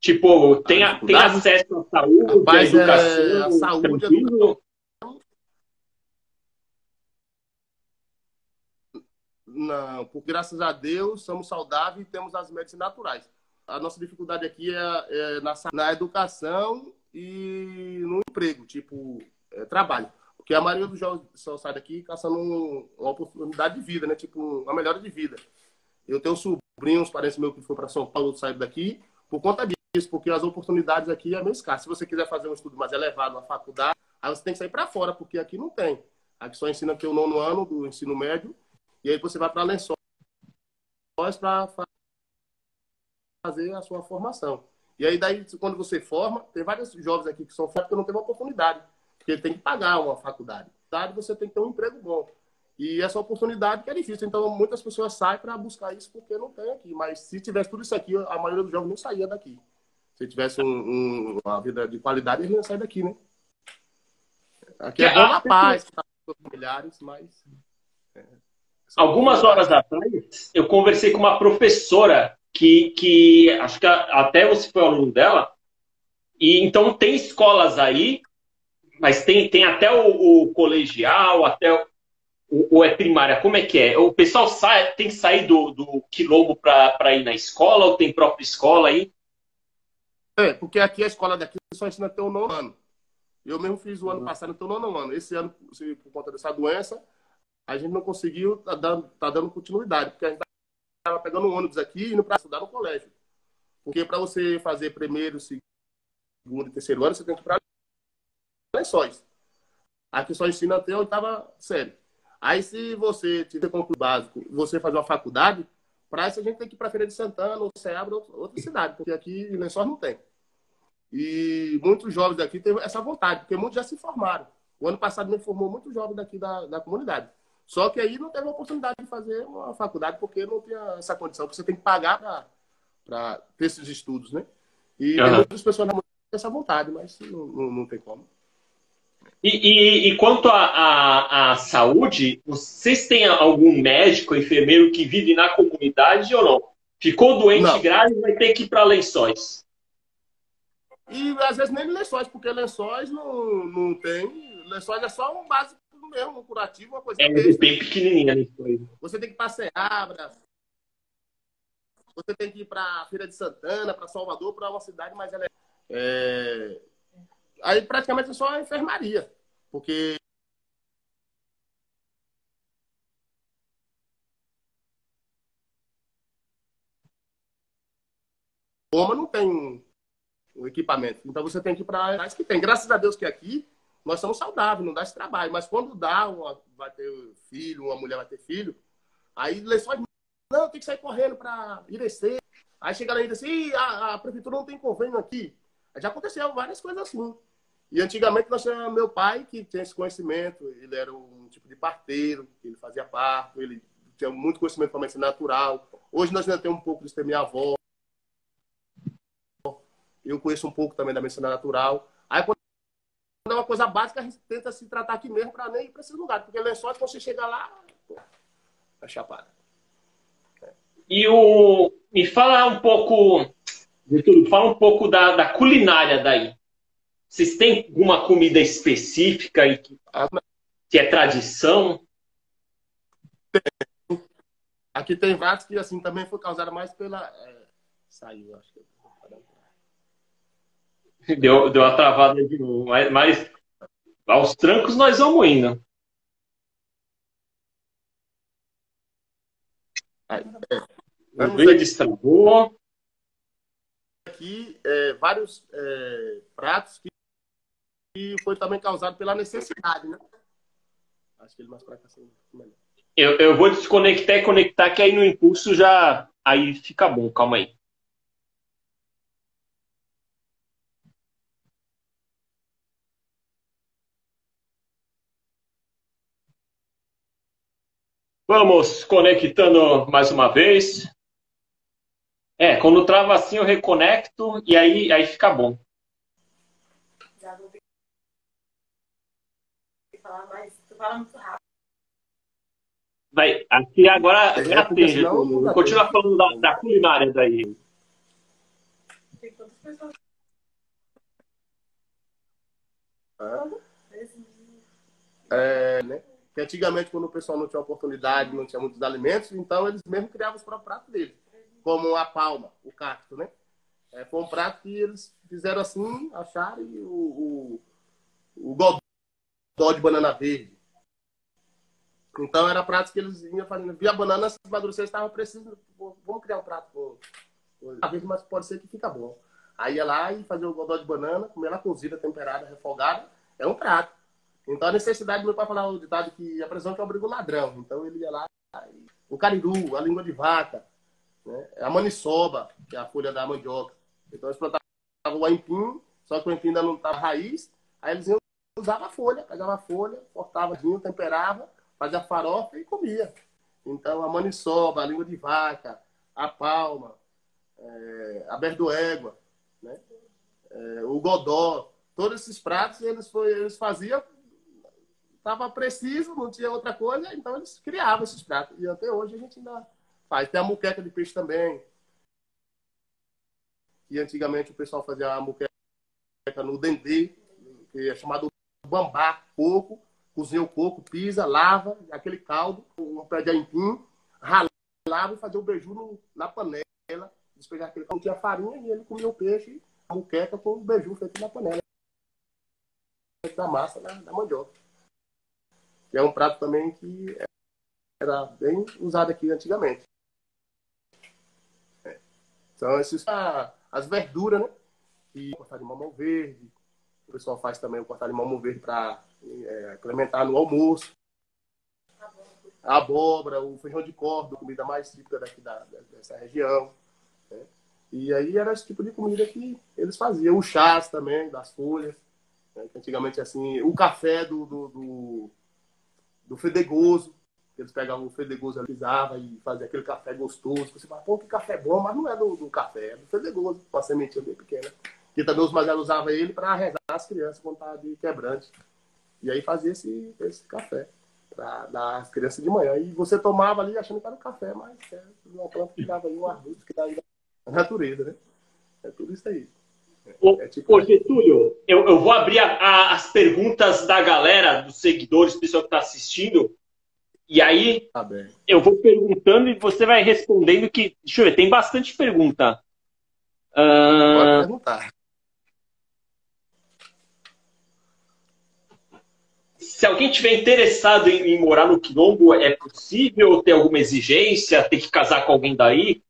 Tipo, tem, a, tem acesso à saúde, Rapaz, à é, educação, é, a saúde, tranquilo? Não, porque graças a Deus somos saudáveis e temos as medicinas naturais. A nossa dificuldade aqui é, é na, na, educação e no emprego, tipo, é, trabalho. Porque a maioria dos jovens só sai daqui caçando uma oportunidade de vida, né? Tipo, uma melhora de vida. Eu tenho sobrinhos, parentes meus que foram para São Paulo, saíram daqui por conta disso, porque as oportunidades aqui é meio escassas. Se você quiser fazer um estudo mais elevado na faculdade, aí você tem que sair para fora, porque aqui não tem. Aqui só ensina até o nono ano do ensino médio, e aí você vai para Lençóis para fazer a sua formação. E aí, daí, quando você forma, tem vários jovens aqui que são fortes que não uma oportunidade, porque ele tem que pagar uma faculdade. Você tem que ter um emprego bom. E essa oportunidade que é difícil. Então, muitas pessoas saem para buscar isso porque não tem aqui. Mas se tivesse tudo isso aqui, a maioria dos jovens não saía daqui. Se tivesse um, um, uma vida de qualidade, eles iam sair daqui, né? Aqui é bom na paz, com familiares, mas... É, Algumas horas atrás, eu conversei com uma professora que, que acho que até você foi aluno dela, e então tem escolas aí, mas tem, tem até o, o colegial, até o, ou é primária? Como é que é? O pessoal sai, tem que sair do, do quilombo para ir na escola ou tem própria escola aí? É, porque aqui a escola daqui só ensina até o nono ano. Eu mesmo fiz o ano passado até o nono ano. Esse ano, por conta dessa doença, a gente não conseguiu tá dando, tá dando continuidade, porque a gente estava pegando ônibus aqui e indo para estudar no colégio. Porque para você fazer primeiro, segundo e terceiro ano, você tem que ir para lençóis. Aqui só ensina até a oitava série. Aí, se você tiver concluído básico, você fazer uma faculdade, para isso a gente tem que ir para Feira de Santana, ou Ceabra, outra cidade, porque aqui em Lençóis não tem. E muitos jovens daqui têm essa vontade, porque muitos já se formaram. O ano passado me formou muitos jovens daqui da, da comunidade. Só que aí não teve a oportunidade de fazer uma faculdade, porque não tinha essa condição. Você tem que pagar para ter esses estudos, né? E uhum. muitas pessoas na essa vontade, mas não, não, não tem como. E, e, e quanto à saúde, vocês têm algum médico, enfermeiro que vive na comunidade ou não? Ficou doente não. grave, vai ter que ir para lençóis. E às vezes nem lençóis, porque lençóis não, não tem. Lençóis é só um básico mesmo, um curativo, uma coisa. É, bem pequenininha lençóis. Você tem que ir para você tem que ir para Feira de Santana, para Salvador, para uma cidade mais elevada. É... Aí praticamente é só a enfermaria, porque Roma não tem o equipamento. Então você tem que ir para áreas que tem. Graças a Deus que aqui nós somos saudáveis, não dá esse trabalho. Mas quando dá, uma, vai ter filho, uma mulher vai ter filho, aí lençóis. Não, tem que sair correndo para descer. Aí chega lá e diz assim, a, a, prefeitura não tem convênio aqui. Já aconteceu várias coisas assim. E antigamente nós tínhamos meu pai que tinha esse conhecimento. Ele era um tipo de parteiro, ele fazia parto, ele tinha muito conhecimento para medicina natural. Hoje nós ainda temos um pouco disso da minha avó. Eu conheço um pouco também da medicina natural. Aí, quando é uma coisa básica, a gente tenta se tratar aqui mesmo para nem ir para esses lugares. Porque lençóis, quando você chega lá, pô, é chapada. É. E o... me fala um pouco, fala um pouco da, da culinária daí. Vocês têm alguma comida específica e que, que é tradição? Aqui tem vários que assim também foi causada mais pela. É... Saiu, acho que. Deu, deu uma travada de novo. Mas, mas aos trancos nós vamos indo. O vídeo destravou. Aqui, é, vários é, pratos que, que foi também causado pela necessidade, né? Acho que ele mais pra cá assim, eu, eu vou desconectar e conectar, que aí no impulso já. Aí fica bom, calma aí. Vamos conectando mais uma vez. É, quando trava assim eu reconecto e aí, aí fica bom. Já vou ter que falar mais. Tu fala muito rápido. Vai, aqui agora é, continuar falando da, da culinária daí. Tem quantas pessoas? É, né? que antigamente, quando o pessoal não tinha oportunidade, não tinha muitos alimentos, então eles mesmo criavam os próprios pratos deles, como a palma, o cacto, né? É, foi um prato que eles fizeram assim, acharam e o, o, o godó de banana verde. Então, era prato que eles iam fazendo. Via banana, se amadurecer, estava preciso. Vamos criar um prato com. vez, mas pode ser que fica bom. Aí ia lá e fazia o godó de banana, comer ela cozida, temperada, refogada. É um prato. Então a necessidade do meu pai falar o ditado que a prisão que obriga o ladrão. Então ele ia lá, o cariru, a língua de vaca, né? a maniçoba, que é a folha da mandioca. Então eles plantavam o aipim, só que o aipim ainda não estava raiz, aí eles usavam a folha, pegavam a folha, cortava, temperava, fazia farofa e comia. Então a maniçoba, a língua de vaca, a palma, é, a berdoégua, né? É, o godó, todos esses pratos eles, eles faziam estava preciso, não tinha outra coisa, então eles criavam esses pratos. E até hoje a gente ainda faz. Tem a muqueca de peixe também. E antigamente o pessoal fazia a muqueca no dendê, que é chamado bambá, coco, cozinha o coco, pisa, lava, aquele caldo, um pé de aipim, ralava e fazia o beiju no, na panela, despejar aquele caldo, tinha farinha e ele comia o peixe, a muqueca com o beiju feito na panela, da massa da, da mandioca que é um prato também que era bem usado aqui antigamente. É. Então, esses, as verduras, né? E cortar de mamão verde. O pessoal faz também o cortar de mamão verde para é, implementar no almoço. A abóbora, o feijão de corda, comida mais típica daqui da, dessa região. Né? E aí era esse tipo de comida que eles faziam. O chás também, das folhas. Né? Antigamente, assim, o café do, do, do do fedegoso. Eles pegavam o fedegoso, pisavam e faziam aquele café gostoso. Você fala, pô, que café bom, mas não é do, do café, é do fedegoso, com a sementinha bem pequena. Que também os mais usavam ele para rezar as crianças quando estava de quebrante. E aí fazia esse, esse café para dar às crianças de manhã. E você tomava ali achando que era um café, mas é uma planta que dava aí um arbusto que dá aí na natureza, né? É tudo isso aí. Ô, é tipo... ô Getúlio, eu, eu vou abrir a, a, as perguntas da galera, dos seguidores, do pessoal que está assistindo. E aí, tá eu vou perguntando e você vai respondendo que... Deixa eu ver, tem bastante pergunta. Uh... Pode perguntar. Se alguém tiver interessado em, em, morar no Quilombo, é possível ter alguma exigência? Ter que casar com alguém daí?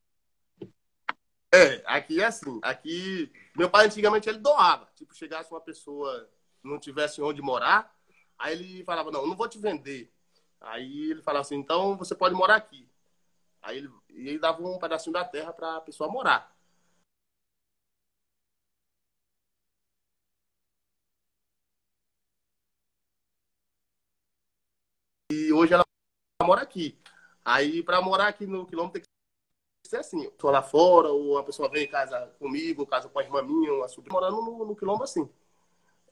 É, aqui é assim. Aqui, meu pai antigamente ele doava. Tipo, chegasse uma pessoa não tivesse onde morar, aí ele falava, não, não vou te vender. Aí ele falava assim, então você pode morar aqui. Aí ele, ele dava um pedacinho da terra para a pessoa morar. E hoje ela mora aqui. Aí, para morar aqui no quilômetro, tem que ser assim. Estou lá fora, ou a pessoa vem em casa comigo, casa com a irmã minha, uma sobrinha, morando no, no quilômetro assim.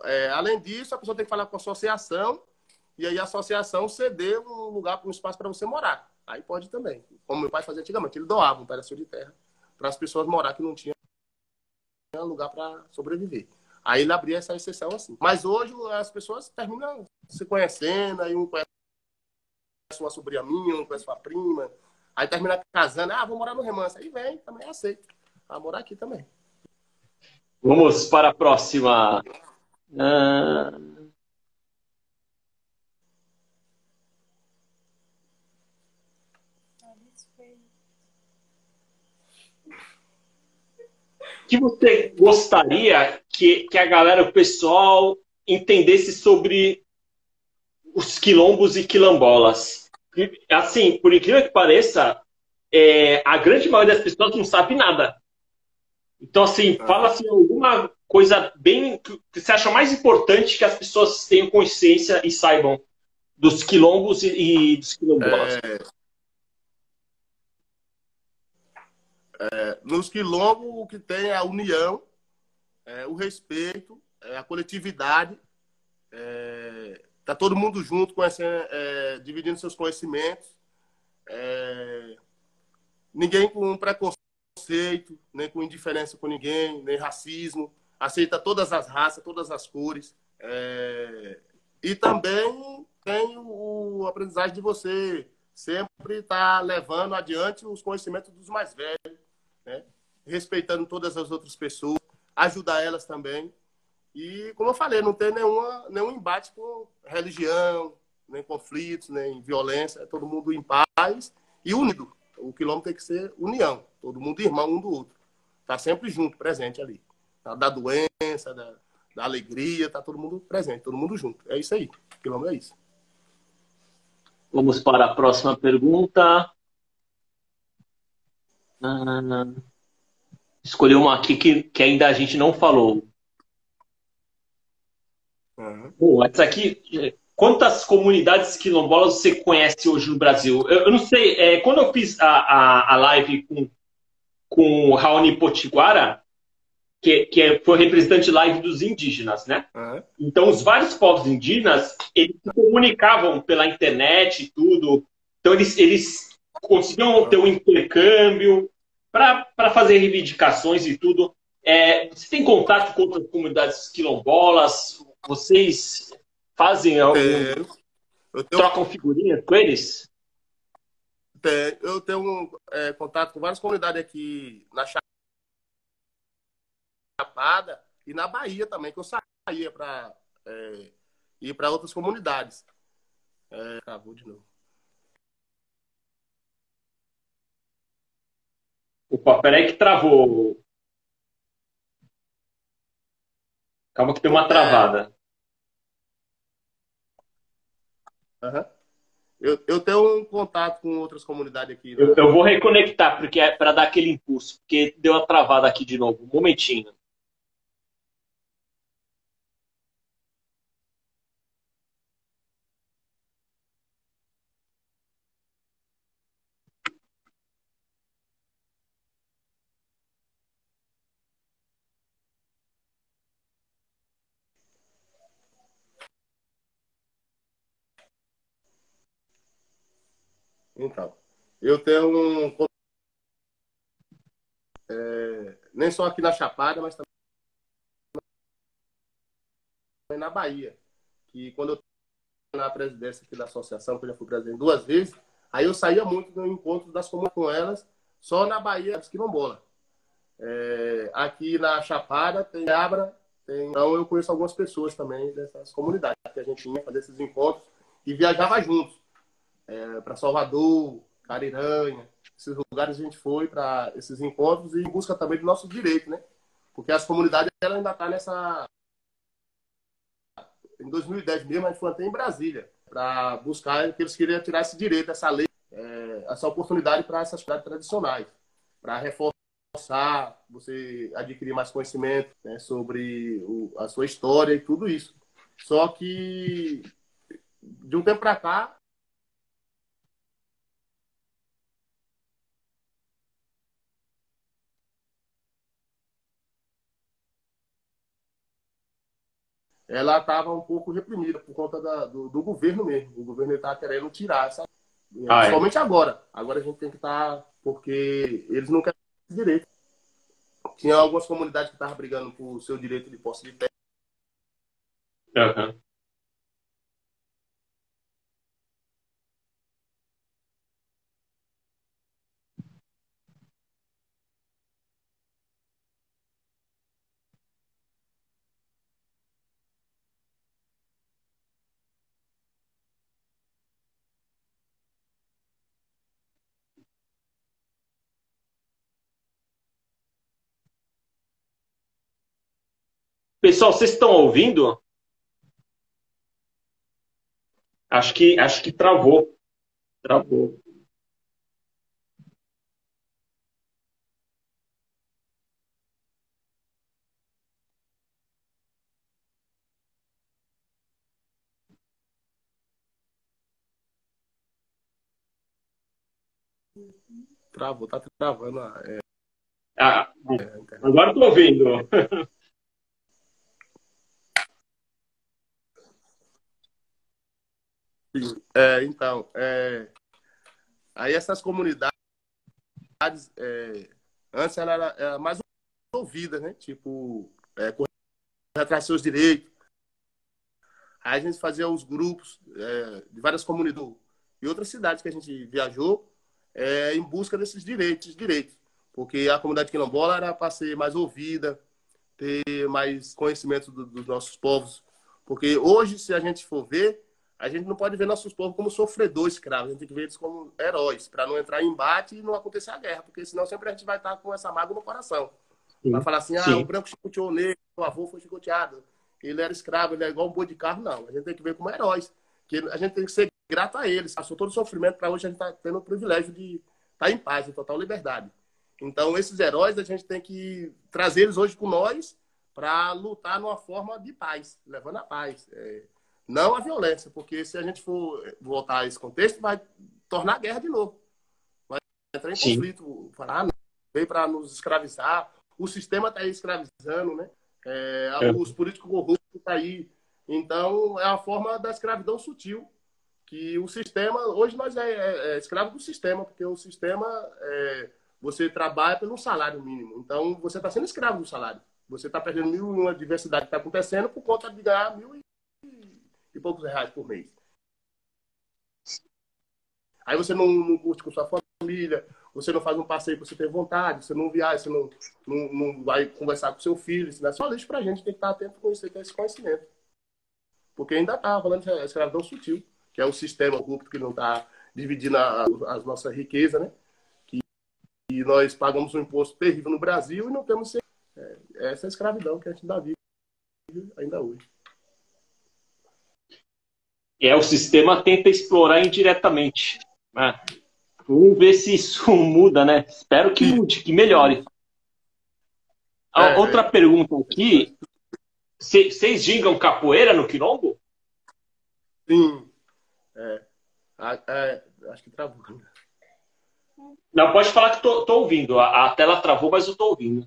É, além disso, a pessoa tem que falar com a associação, e aí a associação ceder um lugar, um espaço para você morar. Aí pode também. Como meu pai fazia antigamente, ele doava um pedacinho de terra para as pessoas morar que não tinham lugar para sobreviver. Aí ele abria essa exceção assim. Mas hoje as pessoas terminam se conhecendo, aí um conhece uma sobrinha minha, um conhece uma prima. Aí termina casando, ah, vou morar no Remanso. Aí vem, também aceito. Vai morar aqui também. Vamos para a próxima. Uh... que você gostaria que, que a galera, o pessoal, entendesse sobre os quilombos e quilombolas? Assim, por incrível que pareça, é, a grande maioria das pessoas não sabe nada. Então, assim, fala assim, alguma coisa bem que você acha mais importante que as pessoas tenham consciência e saibam dos quilombos e, e dos quilombolas. É... É, nos quilombos, o que tem é a união, é, o respeito, é, a coletividade. Está é, todo mundo junto, conhecendo, é, dividindo seus conhecimentos. É, ninguém com preconceito, nem com indiferença com ninguém, nem racismo. Aceita todas as raças, todas as cores. e também tem o, o aprendizagem de você sempre estar tá levando adiante os conhecimentos dos mais velhos né? respeitando todas as outras pessoas, ajudar elas também. E, como eu falei, não tem nenhuma, nenhum embate com religião, nem conflitos, nem violência, é todo mundo em paz e unido. O quilômetro tem que ser união, todo mundo irmão um do outro. Tá sempre junto, presente ali. Tá? Da doença, da, da alegria, tá todo mundo presente, todo mundo junto. É isso aí. O quilômetro é isso. Vamos para a próxima pergunta. Ah, uma aqui que, que ainda a gente não falou. Uhum. Essa aqui. Quantas comunidades quilombolas você conhece hoje no Brasil? Eu, eu não sei, é, quando eu fiz a, a, a live com, com o Raoni Potiguara, que, que foi representante live dos indígenas, né? Uhum. Então, os vários povos indígenas, eles se comunicavam pela internet e tudo. Então, eles, eles conseguiam ter um intercâmbio para fazer reivindicações e tudo. É, você tem contato com outras comunidades quilombolas? Vocês fazem algum. É, tenho... trocam figurinhas com eles? eu tenho é, contato com várias comunidades aqui na Chapada e na Bahia também, que eu saía para é, ir para outras comunidades. É, acabou de novo. Opa, peraí que travou. Calma que tem uma travada. Eu, eu tenho um contato com outras comunidades aqui. Né? Eu, eu, vou reconectar, porque é para dar aquele impulso, porque deu uma travada aqui de novo. Um momentinho. Eu tenho um. É, nem só aqui na Chapada, mas também na Bahia. Que quando eu na presidência aqui da associação, que eu já fui presidente duas vezes, aí eu saía muito no encontro das comunidades com elas, só na Bahia, quilombola. É, aqui na Chapada tem Abra, tem, então eu conheço algumas pessoas também dessas comunidades que a gente ia fazer esses encontros e viajava juntos é, para Salvador, Cariranha, esses lugares a gente foi para esses encontros e em busca também do nosso direito, né? Porque as comunidades ela ainda tá nessa em 2010 mesmo a gente foi até em Brasília para buscar que eles queriam tirar esse direito, essa lei, é, essa oportunidade para essas cidades tradicionais, para reforçar, você adquirir mais conhecimento né, sobre o, a sua história e tudo isso. Só que de um tempo para cá ela estava um pouco reprimida por conta da, do, do, governo mesmo. O governo está querendo tirar essa. Ah, principalmente é? agora. Agora a gente tem que estar. Tá, porque eles não querem direito. Tinha algumas comunidades que estavam brigando por seu direito de posse de terra. Uhum. Pessoal, vocês estão ouvindo? Acho que, acho que travou. Travou. Travou, tá travando. É... Ah, agora estou ouvindo. É, então, é, aí essas comunidades, é, antes ela era, era, mais ouvida, né? Tipo, é, correr atrás seus direitos. Aí a gente fazia os grupos é, de várias comunidades e outras cidades que a gente viajou é, em busca desses direitos, direitos. Porque a comunidade quilombola era para ser mais ouvida, ter mais conhecimento do, dos nossos povos. Porque hoje, se a gente for ver, a gente não pode ver nossos povos como sofredores escravos, a gente tem que ver eles como heróis, para não entrar em embate e não acontecer a guerra, porque senão sempre a gente vai estar com essa mágoa no coração. Sim. Vai falar assim, ah, Sim. o branco chicoteou o negro, o avô foi chicoteado, ele era escravo, ele é igual um boi de carro, não. A gente tem que ver como heróis, que a gente tem que ser grato a eles. Passou todo o sofrimento para hoje a gente está tendo o privilégio de estar tá em paz, em total liberdade. Então, esses heróis a gente tem que trazer eles hoje com nós para lutar numa forma de paz, levando a paz. É, não a violência, porque se a gente for voltar a esse contexto, vai tornar a guerra de novo. Vai entrar em Sim. conflito. Falar, ah, não, veio para nos escravizar. O sistema está aí escravizando, né? É, é. Os políticos corruptos estão tá aí. Então, é a forma da escravidão sutil. Que o sistema, hoje nós é, é, é escravo do sistema, porque o sistema, é, você trabalha pelo salário mínimo. Então, você está sendo escravo do salário. Você está perdendo mil e uma diversidade que está acontecendo por conta de ganhar mil e e poucos reais por mês. Aí você não, não curte com sua família, você não faz um passeio que você tem vontade, você não viaja, você não, não, não vai conversar com seu filho. Isso não é só lixo pra gente, tem que estar atento com isso, ter esse conhecimento. Porque ainda está falando de escravidão sutil, que é o sistema corrupto que não está dividindo a, as nossas riquezas, né? Que, e nós pagamos um imposto terrível no Brasil e não temos. É, essa é escravidão que a gente ainda vive ainda hoje é o sistema tenta explorar indiretamente. Né? Vamos ver se isso muda, né? Espero que mude, que melhore. É, Outra é. pergunta aqui. Vocês gingam capoeira no quilombo? Sim. É. é acho que travou. Não, pode falar que tô, tô ouvindo. A, a, tela travou, mas eu tô ouvindo.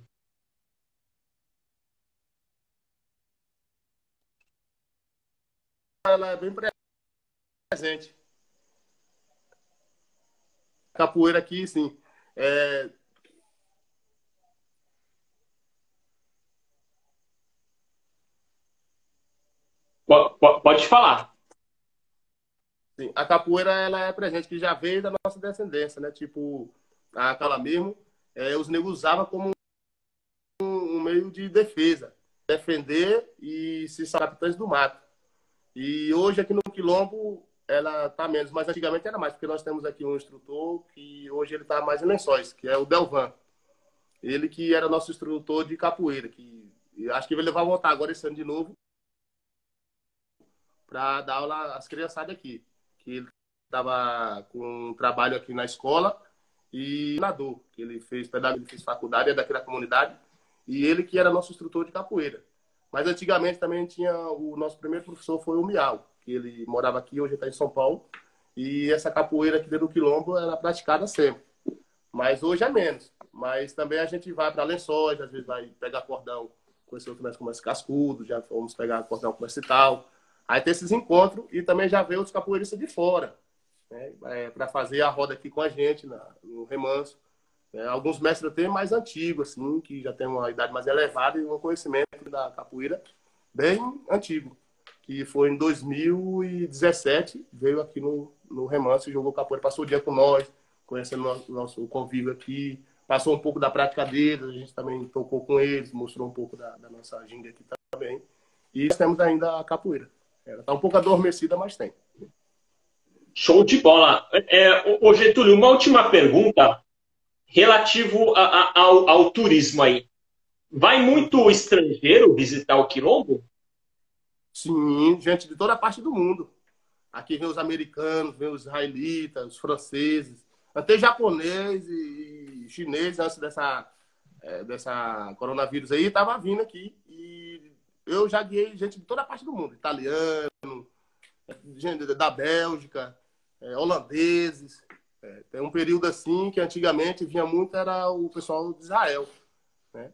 Ela é bem presente. capoeira aqui, sim. É... Pode falar. Sim, a capoeira ela é presente que já veio da nossa descendência, né? Tipo, a cala mesmo, é, os negros usavam como um, meio de defesa, defender e se capitães do mato. E hoje aqui no Quilombo ela tá menos, mas antigamente era mais, porque nós temos aqui um instrutor que hoje ele tá mais em lençóis, que é o Delvan. Ele que era nosso instrutor de capoeira, que acho que ele vai voltar agora esse ano de novo para dar aula às criançadas aqui. Que ele estava com um trabalho aqui na escola e nadou, que ele fez pedagogia, fez faculdade, é daqui da comunidade, e ele que era nosso instrutor de capoeira. Mas antigamente também tinha o nosso primeiro professor foi o Miau, que ele morava aqui, hoje está em São Paulo, e essa capoeira aqui dentro do quilombo era praticada sempre. Mas hoje é menos. Mas também a gente vai para lençóis, às vezes vai pegar cordão, conhecer outro mais comércio cascudo, já vamos pegar cordão comércio e tal. Aí tem esses encontros e também já vê outros capoeiristas de fora, né? É, para fazer a roda aqui com a gente na, no remanso. É, alguns mestres até mais antigos, assim, que já tem uma idade mais elevada e um conhecimento da capoeira bem antigo que foi em 2017, veio aqui no, no Remanso, jogou capoeira, passou o dia com nós, conhecendo nosso, nosso convívio aqui, passou um pouco da prática deles, a gente também tocou com eles, mostrou um pouco da, da nossa ginga aqui também. E temos ainda a capoeira. Ela está um pouco adormecida, mas tem. Show de bola. É, ô, Getúlio, uma última pergunta relativo a, a, ao, ao turismo aí. Vai muito estrangeiro visitar o Quilombo? Sim, gente de toda parte do mundo. Aqui vem os americanos, vem os israelitas, os franceses, até japonês e chinês antes dessa, é, dessa coronavírus aí, estava vindo aqui. E eu já guiei gente de toda parte do mundo, italiano, gente da Bélgica, é, holandeses. É, tem um período assim que antigamente vinha muito, era o pessoal de Israel. Né?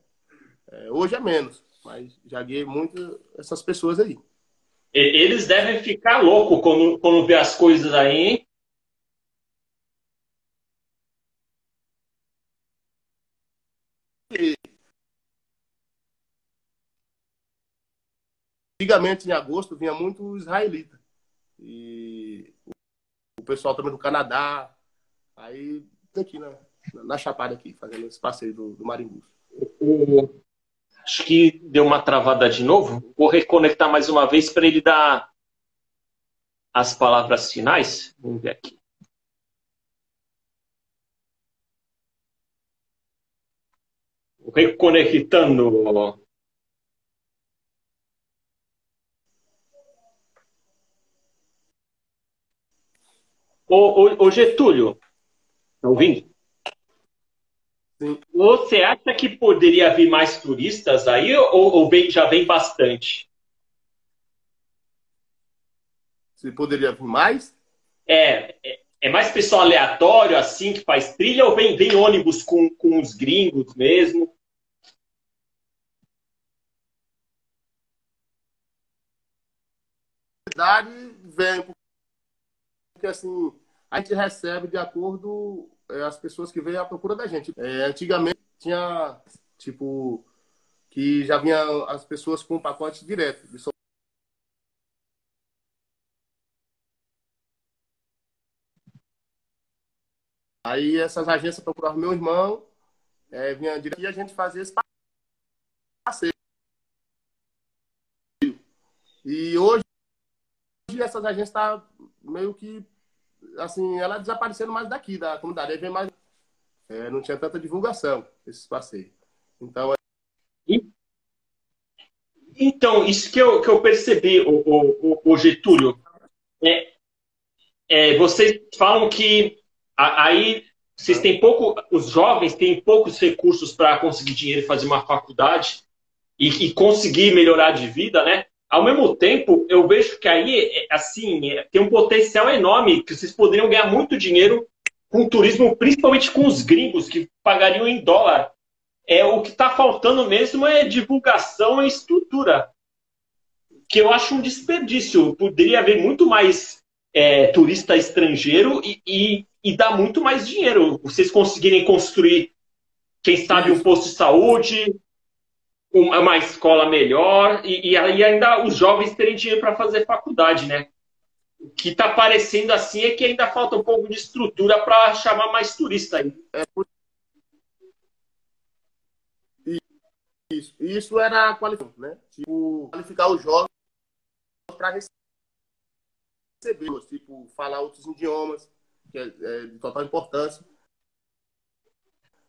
É, hoje é menos, mas já guiei muito essas pessoas aí. Eles devem ficar loucos quando, quando vê as coisas aí, hein? Antigamente, em agosto, vinha muito israelita. E o pessoal também do Canadá. Aí, aqui na, na Chapada, aqui, fazendo esse passeio do, do Marimbus. Acho que deu uma travada de novo. Vou reconectar mais uma vez para ele dar as palavras finais. Vamos ver aqui. Reconectando. Ô, ô, ô Getúlio, tá ouvindo? Sim. Você acha que poderia vir mais turistas aí ou, ou vem, já vem bastante? Se poderia vir mais? É, é, é, mais pessoal aleatório assim que faz trilha ou vem, vem ônibus com, com os gringos mesmo? verdade vem porque assim a gente recebe de acordo é, as pessoas que vêm à procura da gente. É, antigamente tinha, tipo, que já vinha as pessoas com pacote direto. De Aí essas agências procuravam meu irmão, é, vinha direto e a gente fazia esse passeio. E hoje essas agências estão tá meio que assim, ela desaparecendo mais daqui, da comunidade. Aí vem mais. É, não tinha tanta divulgação esses passeios. Então. É... Então, isso que eu, que eu percebi, o, o, o Getúlio, é, é, vocês falam que aí vocês têm pouco, os jovens têm poucos recursos para conseguir dinheiro e fazer uma faculdade e, e, conseguir melhorar de vida, né? Ao mesmo tempo, eu vejo que aí, é, assim, é, tem um potencial enorme, que vocês poderiam ganhar muito dinheiro com turismo, principalmente com os gringos, que pagariam em dólar. É, o que está faltando mesmo é divulgação e estrutura, que eu acho um desperdício. Poderia haver muito mais é, turista estrangeiro e, e, e dá muito mais dinheiro. Vocês conseguirem construir, quem sabe, um posto de saúde, uma, escola melhor, e, e ainda os jovens terem dinheiro para fazer faculdade, né? O que está parecendo assim é que ainda falta um pouco de estrutura para chamar mais turista aí. É Isso, isso era qualificação, né? Tipo, qualificar os jovens para receber, tipo, falar outros idiomas, que é, é, de total importância.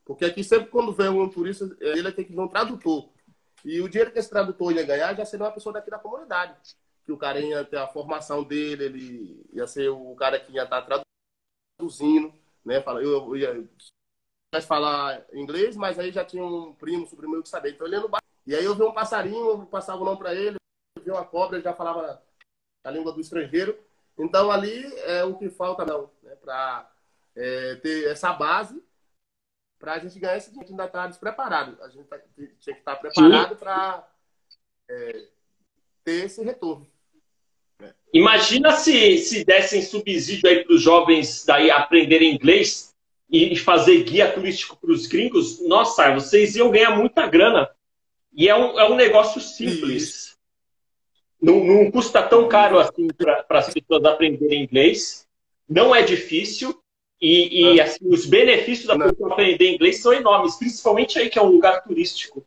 Porque aqui sempre quando vem um turista, ele tem que vir um tradutor. E o dinheiro que esse tradutor ia ganhar já seria uma pessoa daqui da comunidade. Que o cara ia ter a formação dele, ele ia ser o cara que ia estar traduzindo, né? Eu, eu ia falar inglês, mas aí já tinha um primo, sobrinho meu que sabia. Então ele ia no bar. E aí eu vi um passarinho, eu passava o nome para ele, eu vi uma cobra, ele já falava a língua do estrangeiro. Então ali é o que falta não, né, para é, ter essa base para a gente ganhar esse dinheiro. A gente ainda está despreparado. A gente tá, tinha que estar tá preparado para é, ter esse retorno. Imagina se, se dessem subsídio aí para os jovens daí aprenderem inglês e fazer guia turístico para os gringos. Nossa, vocês iam ganhar muita grana. E é um, é um negócio simples. Não, não custa tão caro assim para as pessoas aprenderem inglês. Não é difícil. E, e ah. assim, os benefícios da pessoa aprender inglês são enormes, principalmente aí que é um lugar turístico.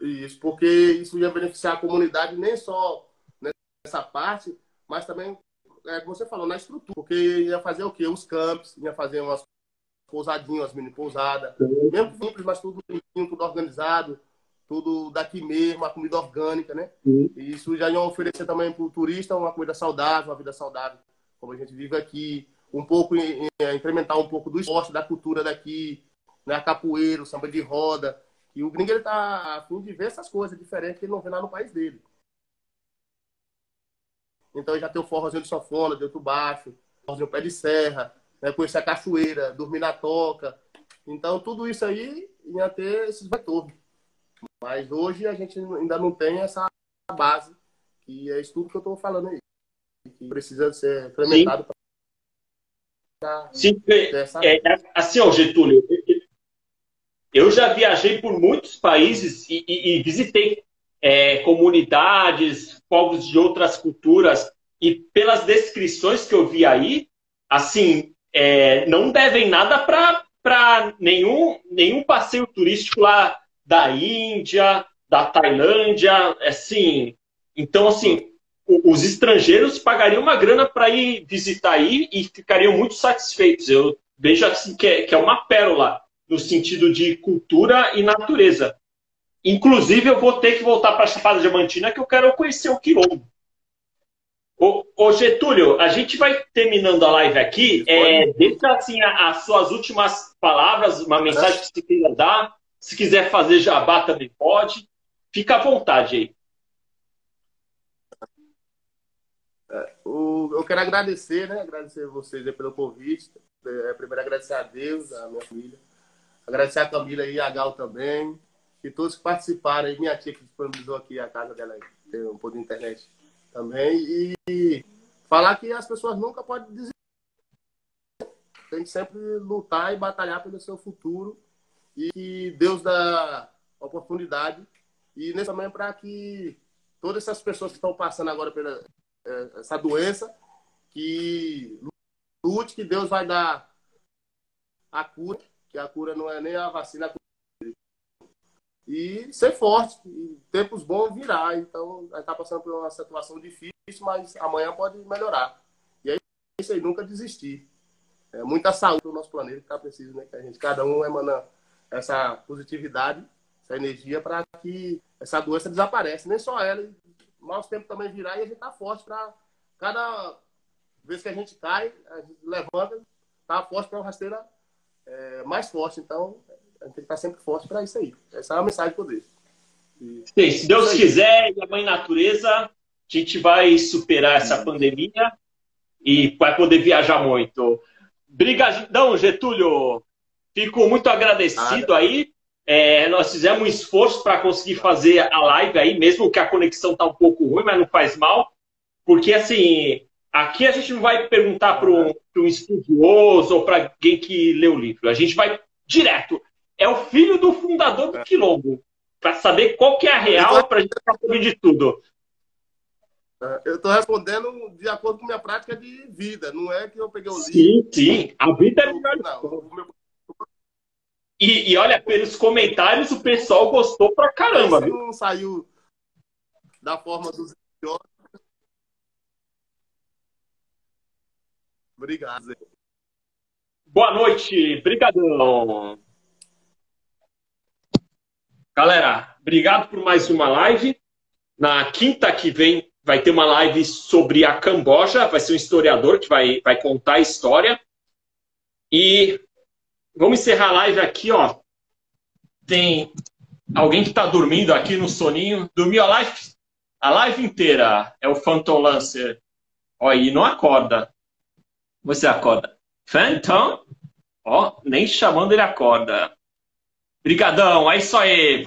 Isso, porque isso ia beneficiar a comunidade nem só nessa parte, mas também, é, como você falou, na estrutura. Porque ia fazer o quê? Os campos, ia fazer umas pousadinhas, umas mini pousadas. Mesmo simples, mas tudo tudo organizado tudo daqui mesmo, a comida orgânica, né? Sim. E isso já ia oferecer também para o turista uma comida saudável, uma vida saudável, como a gente vive aqui. Um pouco, incrementar um pouco do esporte, da cultura daqui, né? Capoeira, samba de roda. E o gringo, ele tá a fim de ver essas coisas diferentes que ele não vê lá no país dele. Então, já tem o forrozinho de sanfona, de outro baixo, forrozinho pé de serra, né? conhecer a cachoeira, dormir na toca. Então, tudo isso aí ia ter esses retornos. Mas hoje a gente ainda não tem essa base, que é isso tudo que eu estou falando aí. Que precisa ser implementado para. Sim, essa... é, é, assim, ó, Getúlio, eu já viajei por muitos países e, e, e visitei é, comunidades, povos de outras culturas, e pelas descrições que eu vi aí, assim, é, não devem nada para nenhum, nenhum passeio turístico lá da Índia, da Tailândia, assim. Então, assim, os estrangeiros pagariam uma grana para ir visitar aí e ficariam muito satisfeitos. Eu vejo assim que é, que é uma pérola no sentido de cultura e natureza. Inclusive, eu vou ter que voltar para a Chapada Diamantina, que eu quero conhecer o quilombo. Ô, ô, Getúlio, a gente vai terminando a live aqui. É, deixa assim, as suas últimas palavras, uma mensagem que você queira dar. Se quiser fazer jabá também pode. Fica à vontade aí. É, eu quero agradecer, né? Agradecer vocês pelo convite. É, primeiro agradecer a Deus, a minha família. Agradecer a Camila e a Gal também. E todos que participaram. E minha tia que disponibilizou aqui a casa dela, tem um pouco de internet também. E falar que as pessoas nunca podem desistir. Tem que sempre lutar e batalhar pelo seu futuro e que Deus dá oportunidade. E nesse também para que todas essas pessoas que estão passando agora pela é, essa doença, que lute, que Deus vai dar a cura, que a cura não é nem a vacina. E ser forte, e tempos bons virá. Então, a está passando por uma situação difícil, mas amanhã pode melhorar. E é isso aí, nunca desistir. É muita saúde no nosso planeta que está preciso, né? Que a gente, cada um emana essa positividade, essa energia para que essa doença desapareça. Nem só ela, mais tempo também virar e a gente tá forte para cada vez que a gente cai, a gente levanta, tá forte para uma rasteira é, mais forte. Então, a gente tem que estar tá sempre forte para isso aí. Essa é a mensagem que eu deixo. Sim, se Deus quiser e a mãe natureza, a gente vai superar essa pandemia e vai poder viajar muito. Obrigadão, Getúlio. Fico muito agradecido aí. É, nós fizemos um esforço para conseguir fazer a live aí, mesmo que a conexão tá um pouco ruim, mas não faz mal, porque assim aqui a gente não vai perguntar para um, um estudioso ou para alguém que lê o livro. A gente vai direto. É o filho do fundador do Quilombo. Para saber qual que é a real, para a gente saber de tudo. É, eu estou respondendo de acordo com minha prática de vida. Não é que eu peguei o livro. Sim, sim. A vida é melhor. Não. E, e, olha, pelos comentários, o pessoal gostou pra caramba. Esse não saiu da forma dos idiotas. Obrigado. Boa noite, brigadão. Galera, obrigado por mais uma live. Na quinta que vem vai ter uma live sobre a Camboja. Vai ser um historiador que vai, vai contar a história. E Vamos encerrar a live aqui, ó. Tem alguém que está dormindo aqui no soninho. Dormiu a live, a live inteira. É o Phantom Lancer. Ó, e não acorda. Você acorda. Phantom? Ó, nem chamando ele acorda. Brigadão, é isso aí.